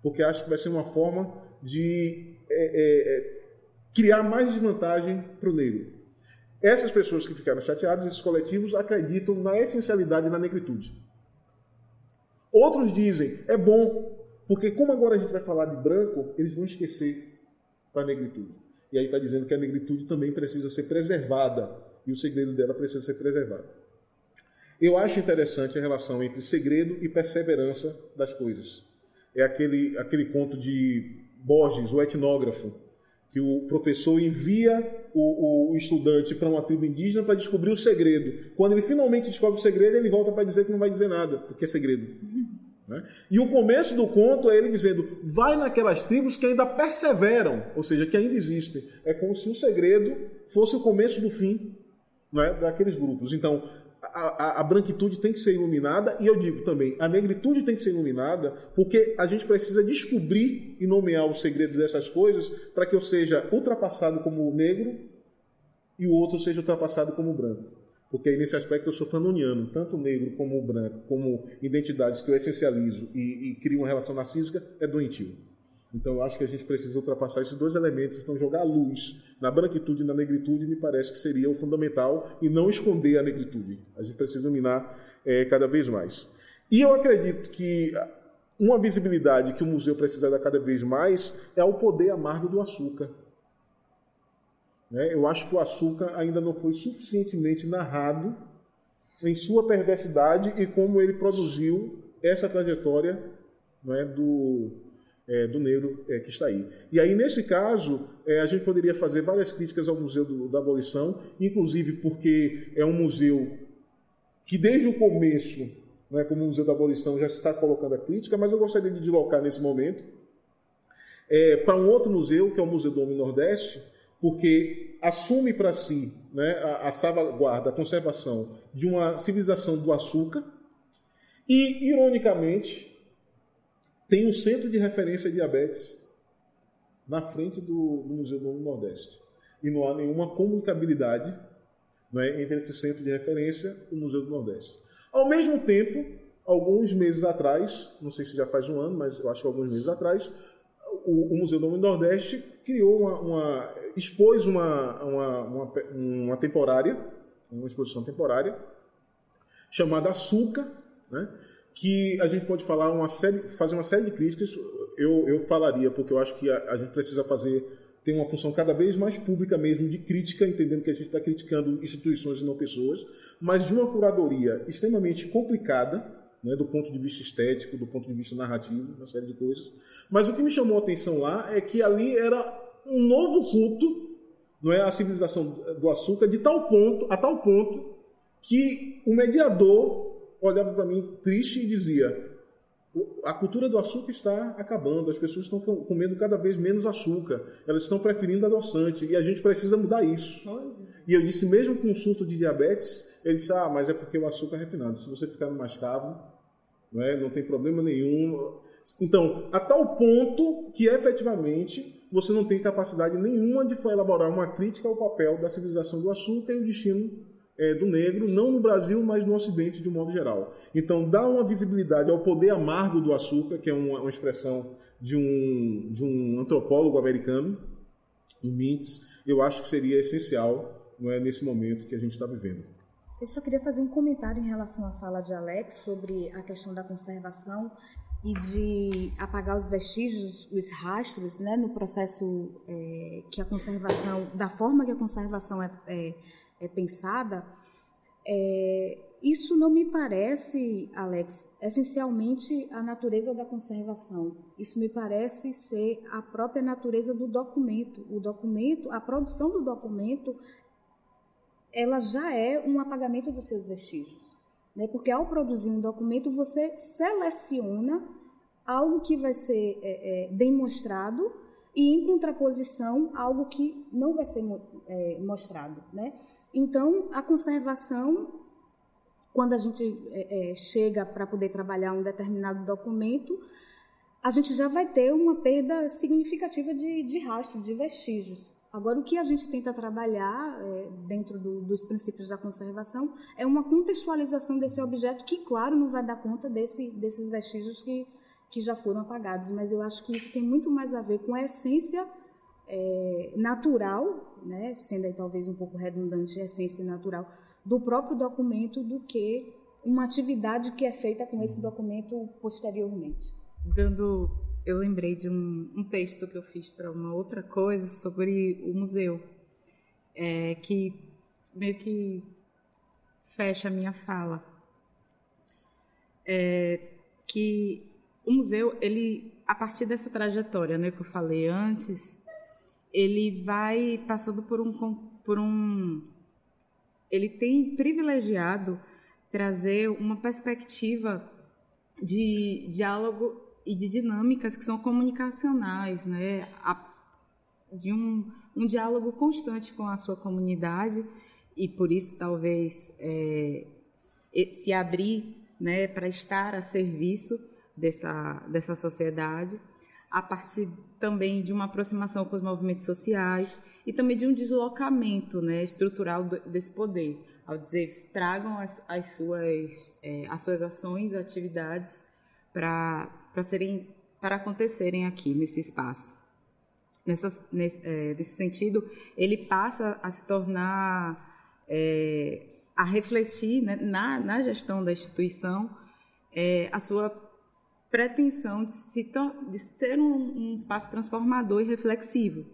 porque acham que vai ser uma forma de é, é, é criar mais desvantagem para o negro. Essas pessoas que ficaram chateadas, esses coletivos, acreditam na essencialidade da negritude. Outros dizem, é bom, porque como agora a gente vai falar de branco, eles vão esquecer da negritude. E aí está dizendo que a negritude também precisa ser preservada, e o segredo dela precisa ser preservado. Eu acho interessante a relação entre segredo e perseverança das coisas. É aquele, aquele conto de Borges, o etnógrafo, que o professor envia o, o estudante para uma tribo indígena para descobrir o segredo. Quando ele finalmente descobre o segredo, ele volta para dizer que não vai dizer nada, porque é segredo. Né? E o começo do conto é ele dizendo: vai naquelas tribos que ainda perseveram, ou seja, que ainda existem. É como se o segredo fosse o começo do fim né, daqueles grupos. Então, a, a, branquitude tem que ser iluminada, e eu digo também, a negritude tem que ser iluminada, porque a gente precisa descobrir e nomear o segredo dessas coisas para que eu seja ultrapassado como negro e o outro seja ultrapassado como branco. Porque nesse aspecto eu sou fanoniano, tanto negro como branco, como identidades que eu essencializo e, e crio uma relação narcísica, é doentio. Então eu acho que a gente precisa ultrapassar esses dois elementos, então jogar a luz na branquitude e na negritude me parece que seria o fundamental e não esconder a negritude. A gente precisa dominar é, cada vez mais. E eu acredito que uma visibilidade que o museu precisa dar cada vez mais é o poder amargo do açúcar. Né? Eu acho que o açúcar ainda não foi suficientemente narrado em sua perversidade e como ele produziu essa trajetória não é, do, é, do negro é, que está aí. E aí, nesse caso, é, a gente poderia fazer várias críticas ao Museu do, da Abolição, inclusive porque é um museu que, desde o começo, né, como Museu da Abolição, já está colocando a crítica, mas eu gostaria de deslocar nesse momento é, para um outro museu, que é o Museu do Homem Nordeste, porque assume para si né, a, a salvaguarda, a conservação de uma civilização do açúcar e, ironicamente, tem um centro de referência diabetes na frente do, do Museu do Nordeste. E não há nenhuma comunicabilidade né, entre esse centro de referência e o Museu do Nordeste. Ao mesmo tempo, alguns meses atrás, não sei se já faz um ano, mas eu acho que alguns meses atrás, o, o Museu do Nordeste criou uma, uma expôs uma, uma, uma, uma temporária, uma exposição temporária, chamada Açúcar, né? que a gente pode falar uma série, fazer uma série de críticas. Eu, eu falaria, porque eu acho que a, a gente precisa fazer tem uma função cada vez mais pública mesmo de crítica, entendendo que a gente está criticando instituições e não pessoas, mas de uma curadoria extremamente complicada, né, do ponto de vista estético, do ponto de vista narrativo, uma série de coisas. Mas o que me chamou a atenção lá é que ali era um novo culto, não é a civilização do açúcar, de tal ponto, a tal ponto que o mediador olhava para mim triste e dizia: a cultura do açúcar está acabando, as pessoas estão comendo cada vez menos açúcar, elas estão preferindo adoçante e a gente precisa mudar isso. E eu disse, mesmo com um surto de diabetes, ele disse: Ah, mas é porque o açúcar é refinado. Se você ficar no mascavo, não, é, não tem problema nenhum. Então, a tal ponto que efetivamente você não tem capacidade nenhuma de elaborar uma crítica ao papel da civilização do açúcar e o destino é, do negro, não no Brasil, mas no Ocidente de um modo geral. Então, dá uma visibilidade ao poder amargo do açúcar, que é uma, uma expressão de um, de um antropólogo americano, o Mintz, eu acho que seria essencial não é, nesse momento que a gente está vivendo. Eu só queria fazer um comentário em relação à fala de Alex sobre a questão da conservação e de apagar os vestígios, os rastros, né, no processo é, que a conservação, da forma que a conservação é, é, é pensada, é, isso não me parece, Alex, essencialmente a natureza da conservação. Isso me parece ser a própria natureza do documento. O documento, a produção do documento, ela já é um apagamento dos seus vestígios. Né? Porque ao produzir um documento, você seleciona algo que vai ser é, é, demonstrado e, em contraposição, algo que não vai ser é, mostrado. Né? Então, a conservação, quando a gente é, é, chega para poder trabalhar um determinado documento, a gente já vai ter uma perda significativa de, de rastro, de vestígios. Agora, o que a gente tenta trabalhar é, dentro do, dos princípios da conservação é uma contextualização desse objeto que, claro, não vai dar conta desse, desses vestígios que, que já foram apagados, mas eu acho que isso tem muito mais a ver com a essência é, natural, né, sendo aí talvez um pouco redundante, a essência natural do próprio documento do que uma atividade que é feita com esse documento posteriormente. Dando eu lembrei de um, um texto que eu fiz para uma outra coisa sobre o museu, é, que meio que fecha a minha fala. É, que o museu, ele, a partir dessa trajetória né, que eu falei antes, ele vai passando por um, por um. Ele tem privilegiado trazer uma perspectiva de diálogo e de dinâmicas que são comunicacionais, né? A, de um, um diálogo constante com a sua comunidade e por isso talvez é, se abrir né, para estar a serviço dessa, dessa sociedade, a partir também de uma aproximação com os movimentos sociais e também de um deslocamento né, estrutural desse poder, ao dizer tragam as, as, suas, é, as suas ações, atividades para serem para acontecerem aqui nesse espaço. Nessa, nesse, é, nesse, sentido, ele passa a se tornar é, a refletir né, na, na, gestão da instituição é, a sua pretensão de, se de ser um, um, espaço transformador e reflexivo,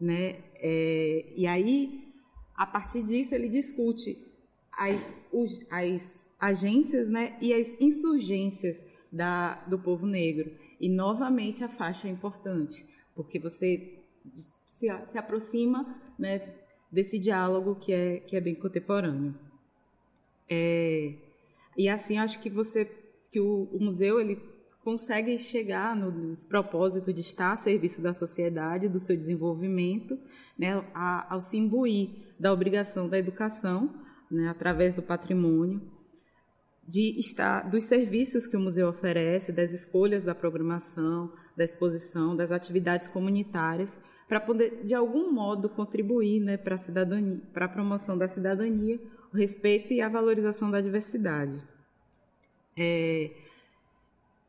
né? É, e aí, a partir disso, ele discute as, as agências, né, e as insurgências da, do povo negro. E, novamente, a faixa é importante, porque você se, se aproxima né, desse diálogo que é, que é bem contemporâneo. É, e, assim, acho que você que o, o museu ele consegue chegar no, propósito de estar a serviço da sociedade, do seu desenvolvimento, né, a, ao se imbuir da obrigação da educação, né, através do patrimônio, de estar dos serviços que o museu oferece, das escolhas da programação, da exposição, das atividades comunitárias, para poder de algum modo contribuir, né, para a cidadania, para a promoção da cidadania, o respeito e a valorização da diversidade. É,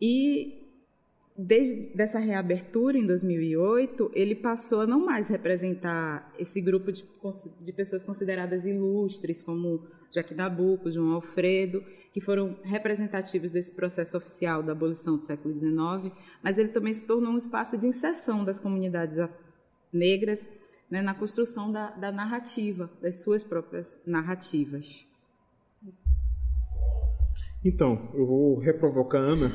e desde dessa reabertura em 2008, ele passou a não mais representar esse grupo de, de pessoas consideradas ilustres, como Joaquim Nabuco, João Alfredo, que foram representativos desse processo oficial da abolição do século XIX, mas ele também se tornou um espaço de inserção das comunidades negras né, na construção da, da narrativa, das suas próprias narrativas. Isso. Então, eu vou reprovocar a Ana.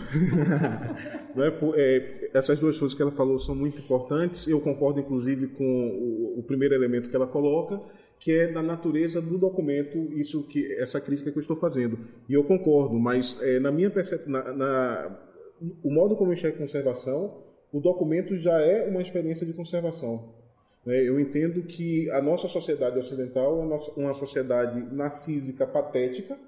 né? é, essas duas coisas que ela falou são muito importantes. Eu concordo, inclusive, com o, primeiro elemento que ela coloca, que é da natureza do documento, isso que essa crítica que eu estou fazendo. E eu concordo, mas é, na minha percepção, na, na, o modo como eu enxergo conservação, o documento já é uma experiência de conservação. Né? Eu entendo que a nossa sociedade ocidental é uma sociedade narcísica patética,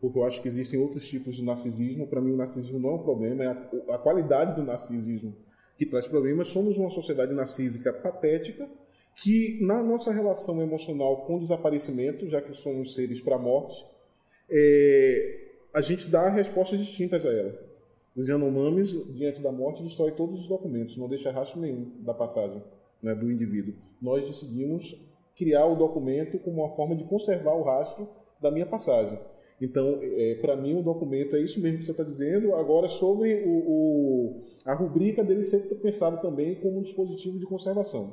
porque eu acho que existem outros tipos de narcisismo. Para mim, o narcisismo não é um problema, é a, a qualidade do narcisismo que traz problemas. Somos uma sociedade narcísica patética que, na nossa relação emocional com o desaparecimento, já que somos seres para a morte, é, a gente dá respostas distintas a ela. Os Yanomamis, diante da morte, destrói todos os documentos, não deixa rastro nenhum da passagem né, do indivíduo. Nós decidimos criar o documento como uma forma de conservar o rastro da minha passagem. Então, é, para mim, o documento é isso mesmo que você está dizendo. Agora, sobre o, o, a rubrica dele ser pensado também como um dispositivo de conservação.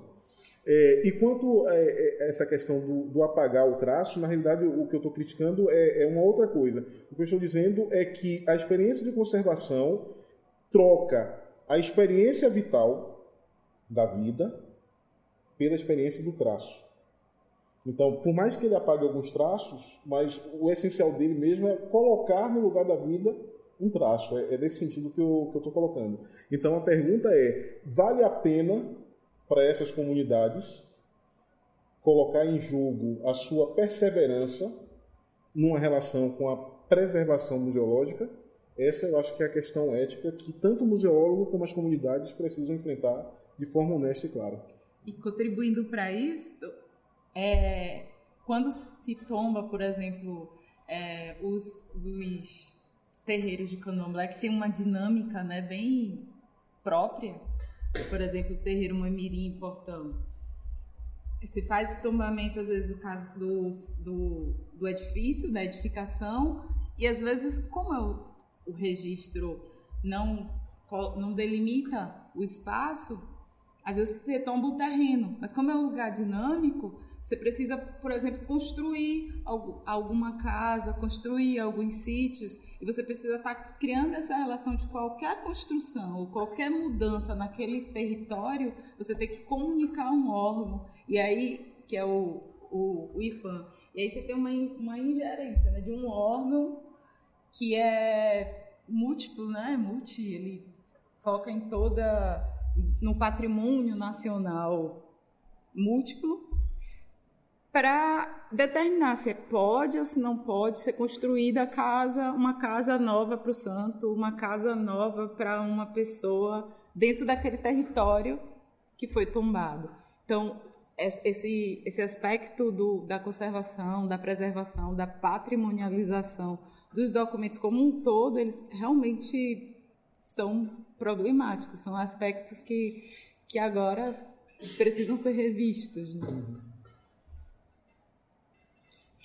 É, e quanto a, é, essa questão do, do, apagar o traço, na realidade, o que eu estou criticando é, é uma outra coisa. O que eu estou dizendo é que a experiência de conservação troca a experiência vital da vida pela experiência do traço. Então, por mais que ele apague alguns traços, mas o essencial dele mesmo é colocar no lugar da vida um traço. É, é sentido que eu estou colocando. Então, a pergunta é: vale a pena para essas comunidades colocar em jogo a sua perseverança numa relação com a preservação museológica? Essa eu acho que é a questão ética que tanto o museólogo como as comunidades precisam enfrentar de forma honesta e clara. E contribuindo para isso, é, quando se tomba, por exemplo, é, os, os terreiros de candomblé, que tem uma dinâmica né, bem própria, por exemplo, o terreiro Mamirim em Portão, se faz tombamento, às vezes, do, caso do, do, do edifício, da edificação, e às vezes, como é o, o registro não, não delimita o espaço, às vezes você tomba o terreno, mas como é um lugar dinâmico, você precisa, por exemplo, construir alguma casa, construir alguns sítios, e você precisa estar tá criando essa relação de qualquer construção ou qualquer mudança naquele território, você tem que comunicar um órgão, e aí, que é o, o, o IFAM, e aí você tem uma, uma ingerência né, de um órgão que é múltiplo, né? Multi, ele foca em toda no patrimônio nacional múltiplo para determinar se pode ou se não pode ser construída casa, uma casa nova para o santo, uma casa nova para uma pessoa dentro daquele território que foi tombado. Então, esse, esse aspecto do, da conservação, da preservação, da patrimonialização dos documentos como um todo, eles realmente são problemáticos, são aspectos que, que agora precisam ser revistos. Né?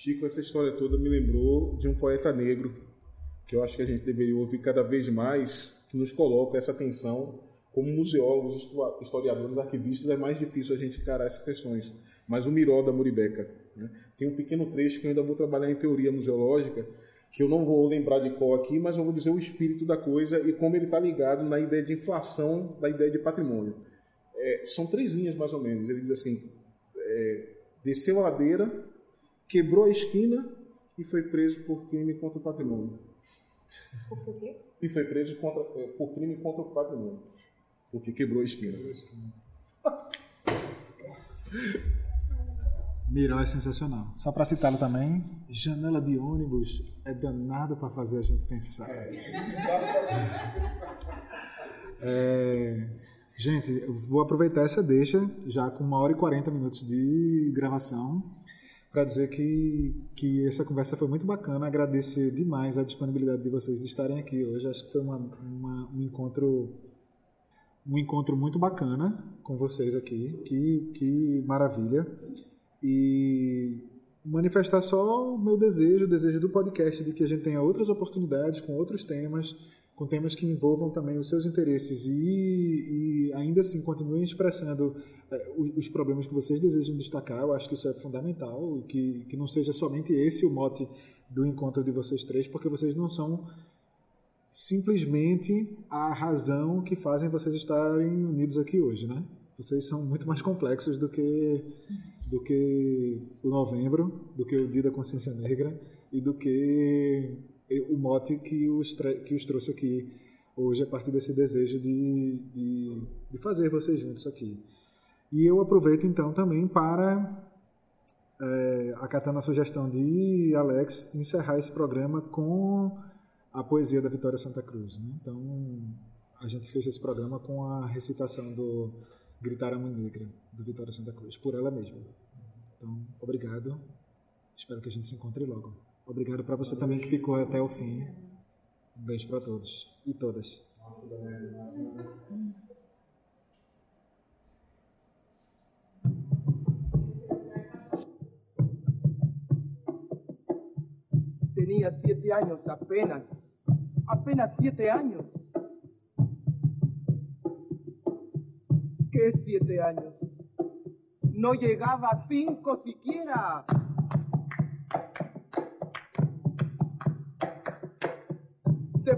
Chico, essa história toda me lembrou de um poeta negro, que eu acho que a gente deveria ouvir cada vez mais, que nos coloca essa tensão. Como museólogos, historiadores, arquivistas, é mais difícil a gente encarar essas questões. Mas o Miró da Muribeca. Né? Tem um pequeno trecho que eu ainda vou trabalhar em teoria museológica, que eu não vou lembrar de qual aqui, mas eu vou dizer o espírito da coisa e como ele está ligado na ideia de inflação da ideia de patrimônio. É, são três linhas mais ou menos. Ele diz assim: é, desceu a ladeira, quebrou a esquina e foi preso por crime contra o patrimônio. Por quê? E foi preso contra, é, por crime contra o patrimônio. Porque quebrou a esquina. Miró é sensacional. Só para citá-lo também, janela de ônibus é danado para fazer a gente pensar. É, gente, vou aproveitar essa deixa, já com uma hora e 40 minutos de gravação para dizer que, que essa conversa foi muito bacana. Agradecer demais a disponibilidade de vocês de estarem aqui hoje. Acho que foi uma, uma, um encontro um encontro muito bacana com vocês aqui. Que, que maravilha. E manifestar só o meu desejo, o desejo do podcast de que a gente tenha outras oportunidades com outros temas com temas que envolvam também os seus interesses e, e ainda assim continuem expressando é, os, os, problemas que vocês desejam destacar. Eu acho que isso é fundamental, que, que não seja somente esse o mote do encontro de vocês três, porque vocês não são simplesmente a razão que fazem vocês estarem unidos aqui hoje, né? Vocês são muito mais complexos do que do que o novembro, do que o Dia da Consciência Negra e do que o mote que os, que os trouxe aqui hoje a partir desse desejo de, de, de fazer vocês juntos aqui. E eu aproveito então também para, é, acatando a sugestão de Alex, encerrar esse programa com a poesia da Vitória Santa Cruz. Né? Então, a gente fez esse programa com a recitação do Gritar a Mãe Negra, do Vitória Santa Cruz, por ela mesma. Então, obrigado. Espero que a gente se encontre logo. Obrigado para você também que ficou até o fim. Um beijo para todos e todas. Tenía siete años apenas, apenas siete años. ¿Qué siete años? No llegaba a cinco siquiera.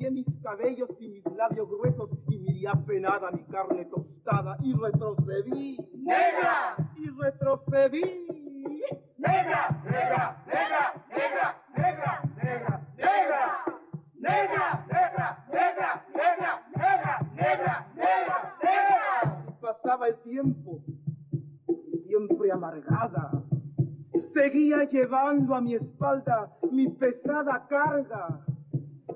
Di mis cabellos y mis labios gruesos y miré apenada mi carne tostada y retrocedí. ¡Negra! Y retrocedí. ¡Negra! ¡Negra! ¡Negra! ¡Negra! ¡Negra! ¡Negra! ¡Negra! ¡Negra! ¡Negra! ¡Negra! ¡Negra! ¡Negra! ¡Negra! ¡Negra! ¡Negra! Y pasaba el tiempo, siempre amargada. Seguía llevando a mi espalda mi pesada carga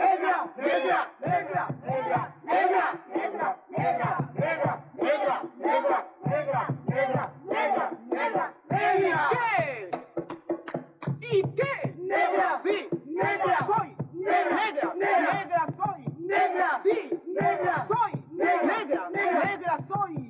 negra, negra, negra, negra, negra, negra, negra, negra, negra, negra, negra, negra, negra, negra, negra. ¿Qué? ¿Y qué? Negra. Sí, negra soy. Negra, negra, negra soy. Negra. Sí, negra soy. Negra, negra soy.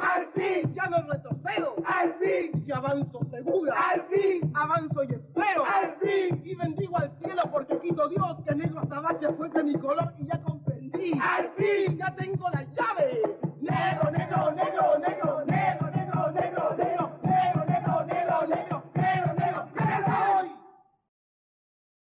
al fin, ya no retrocedo, al fin, y avanzo segura, al fin, avanzo y espero, al fin, y bendigo al cielo porque quito Dios que negro azabache fue de mi color y ya comprendí, al fin, ya tengo la llave, negro, negro.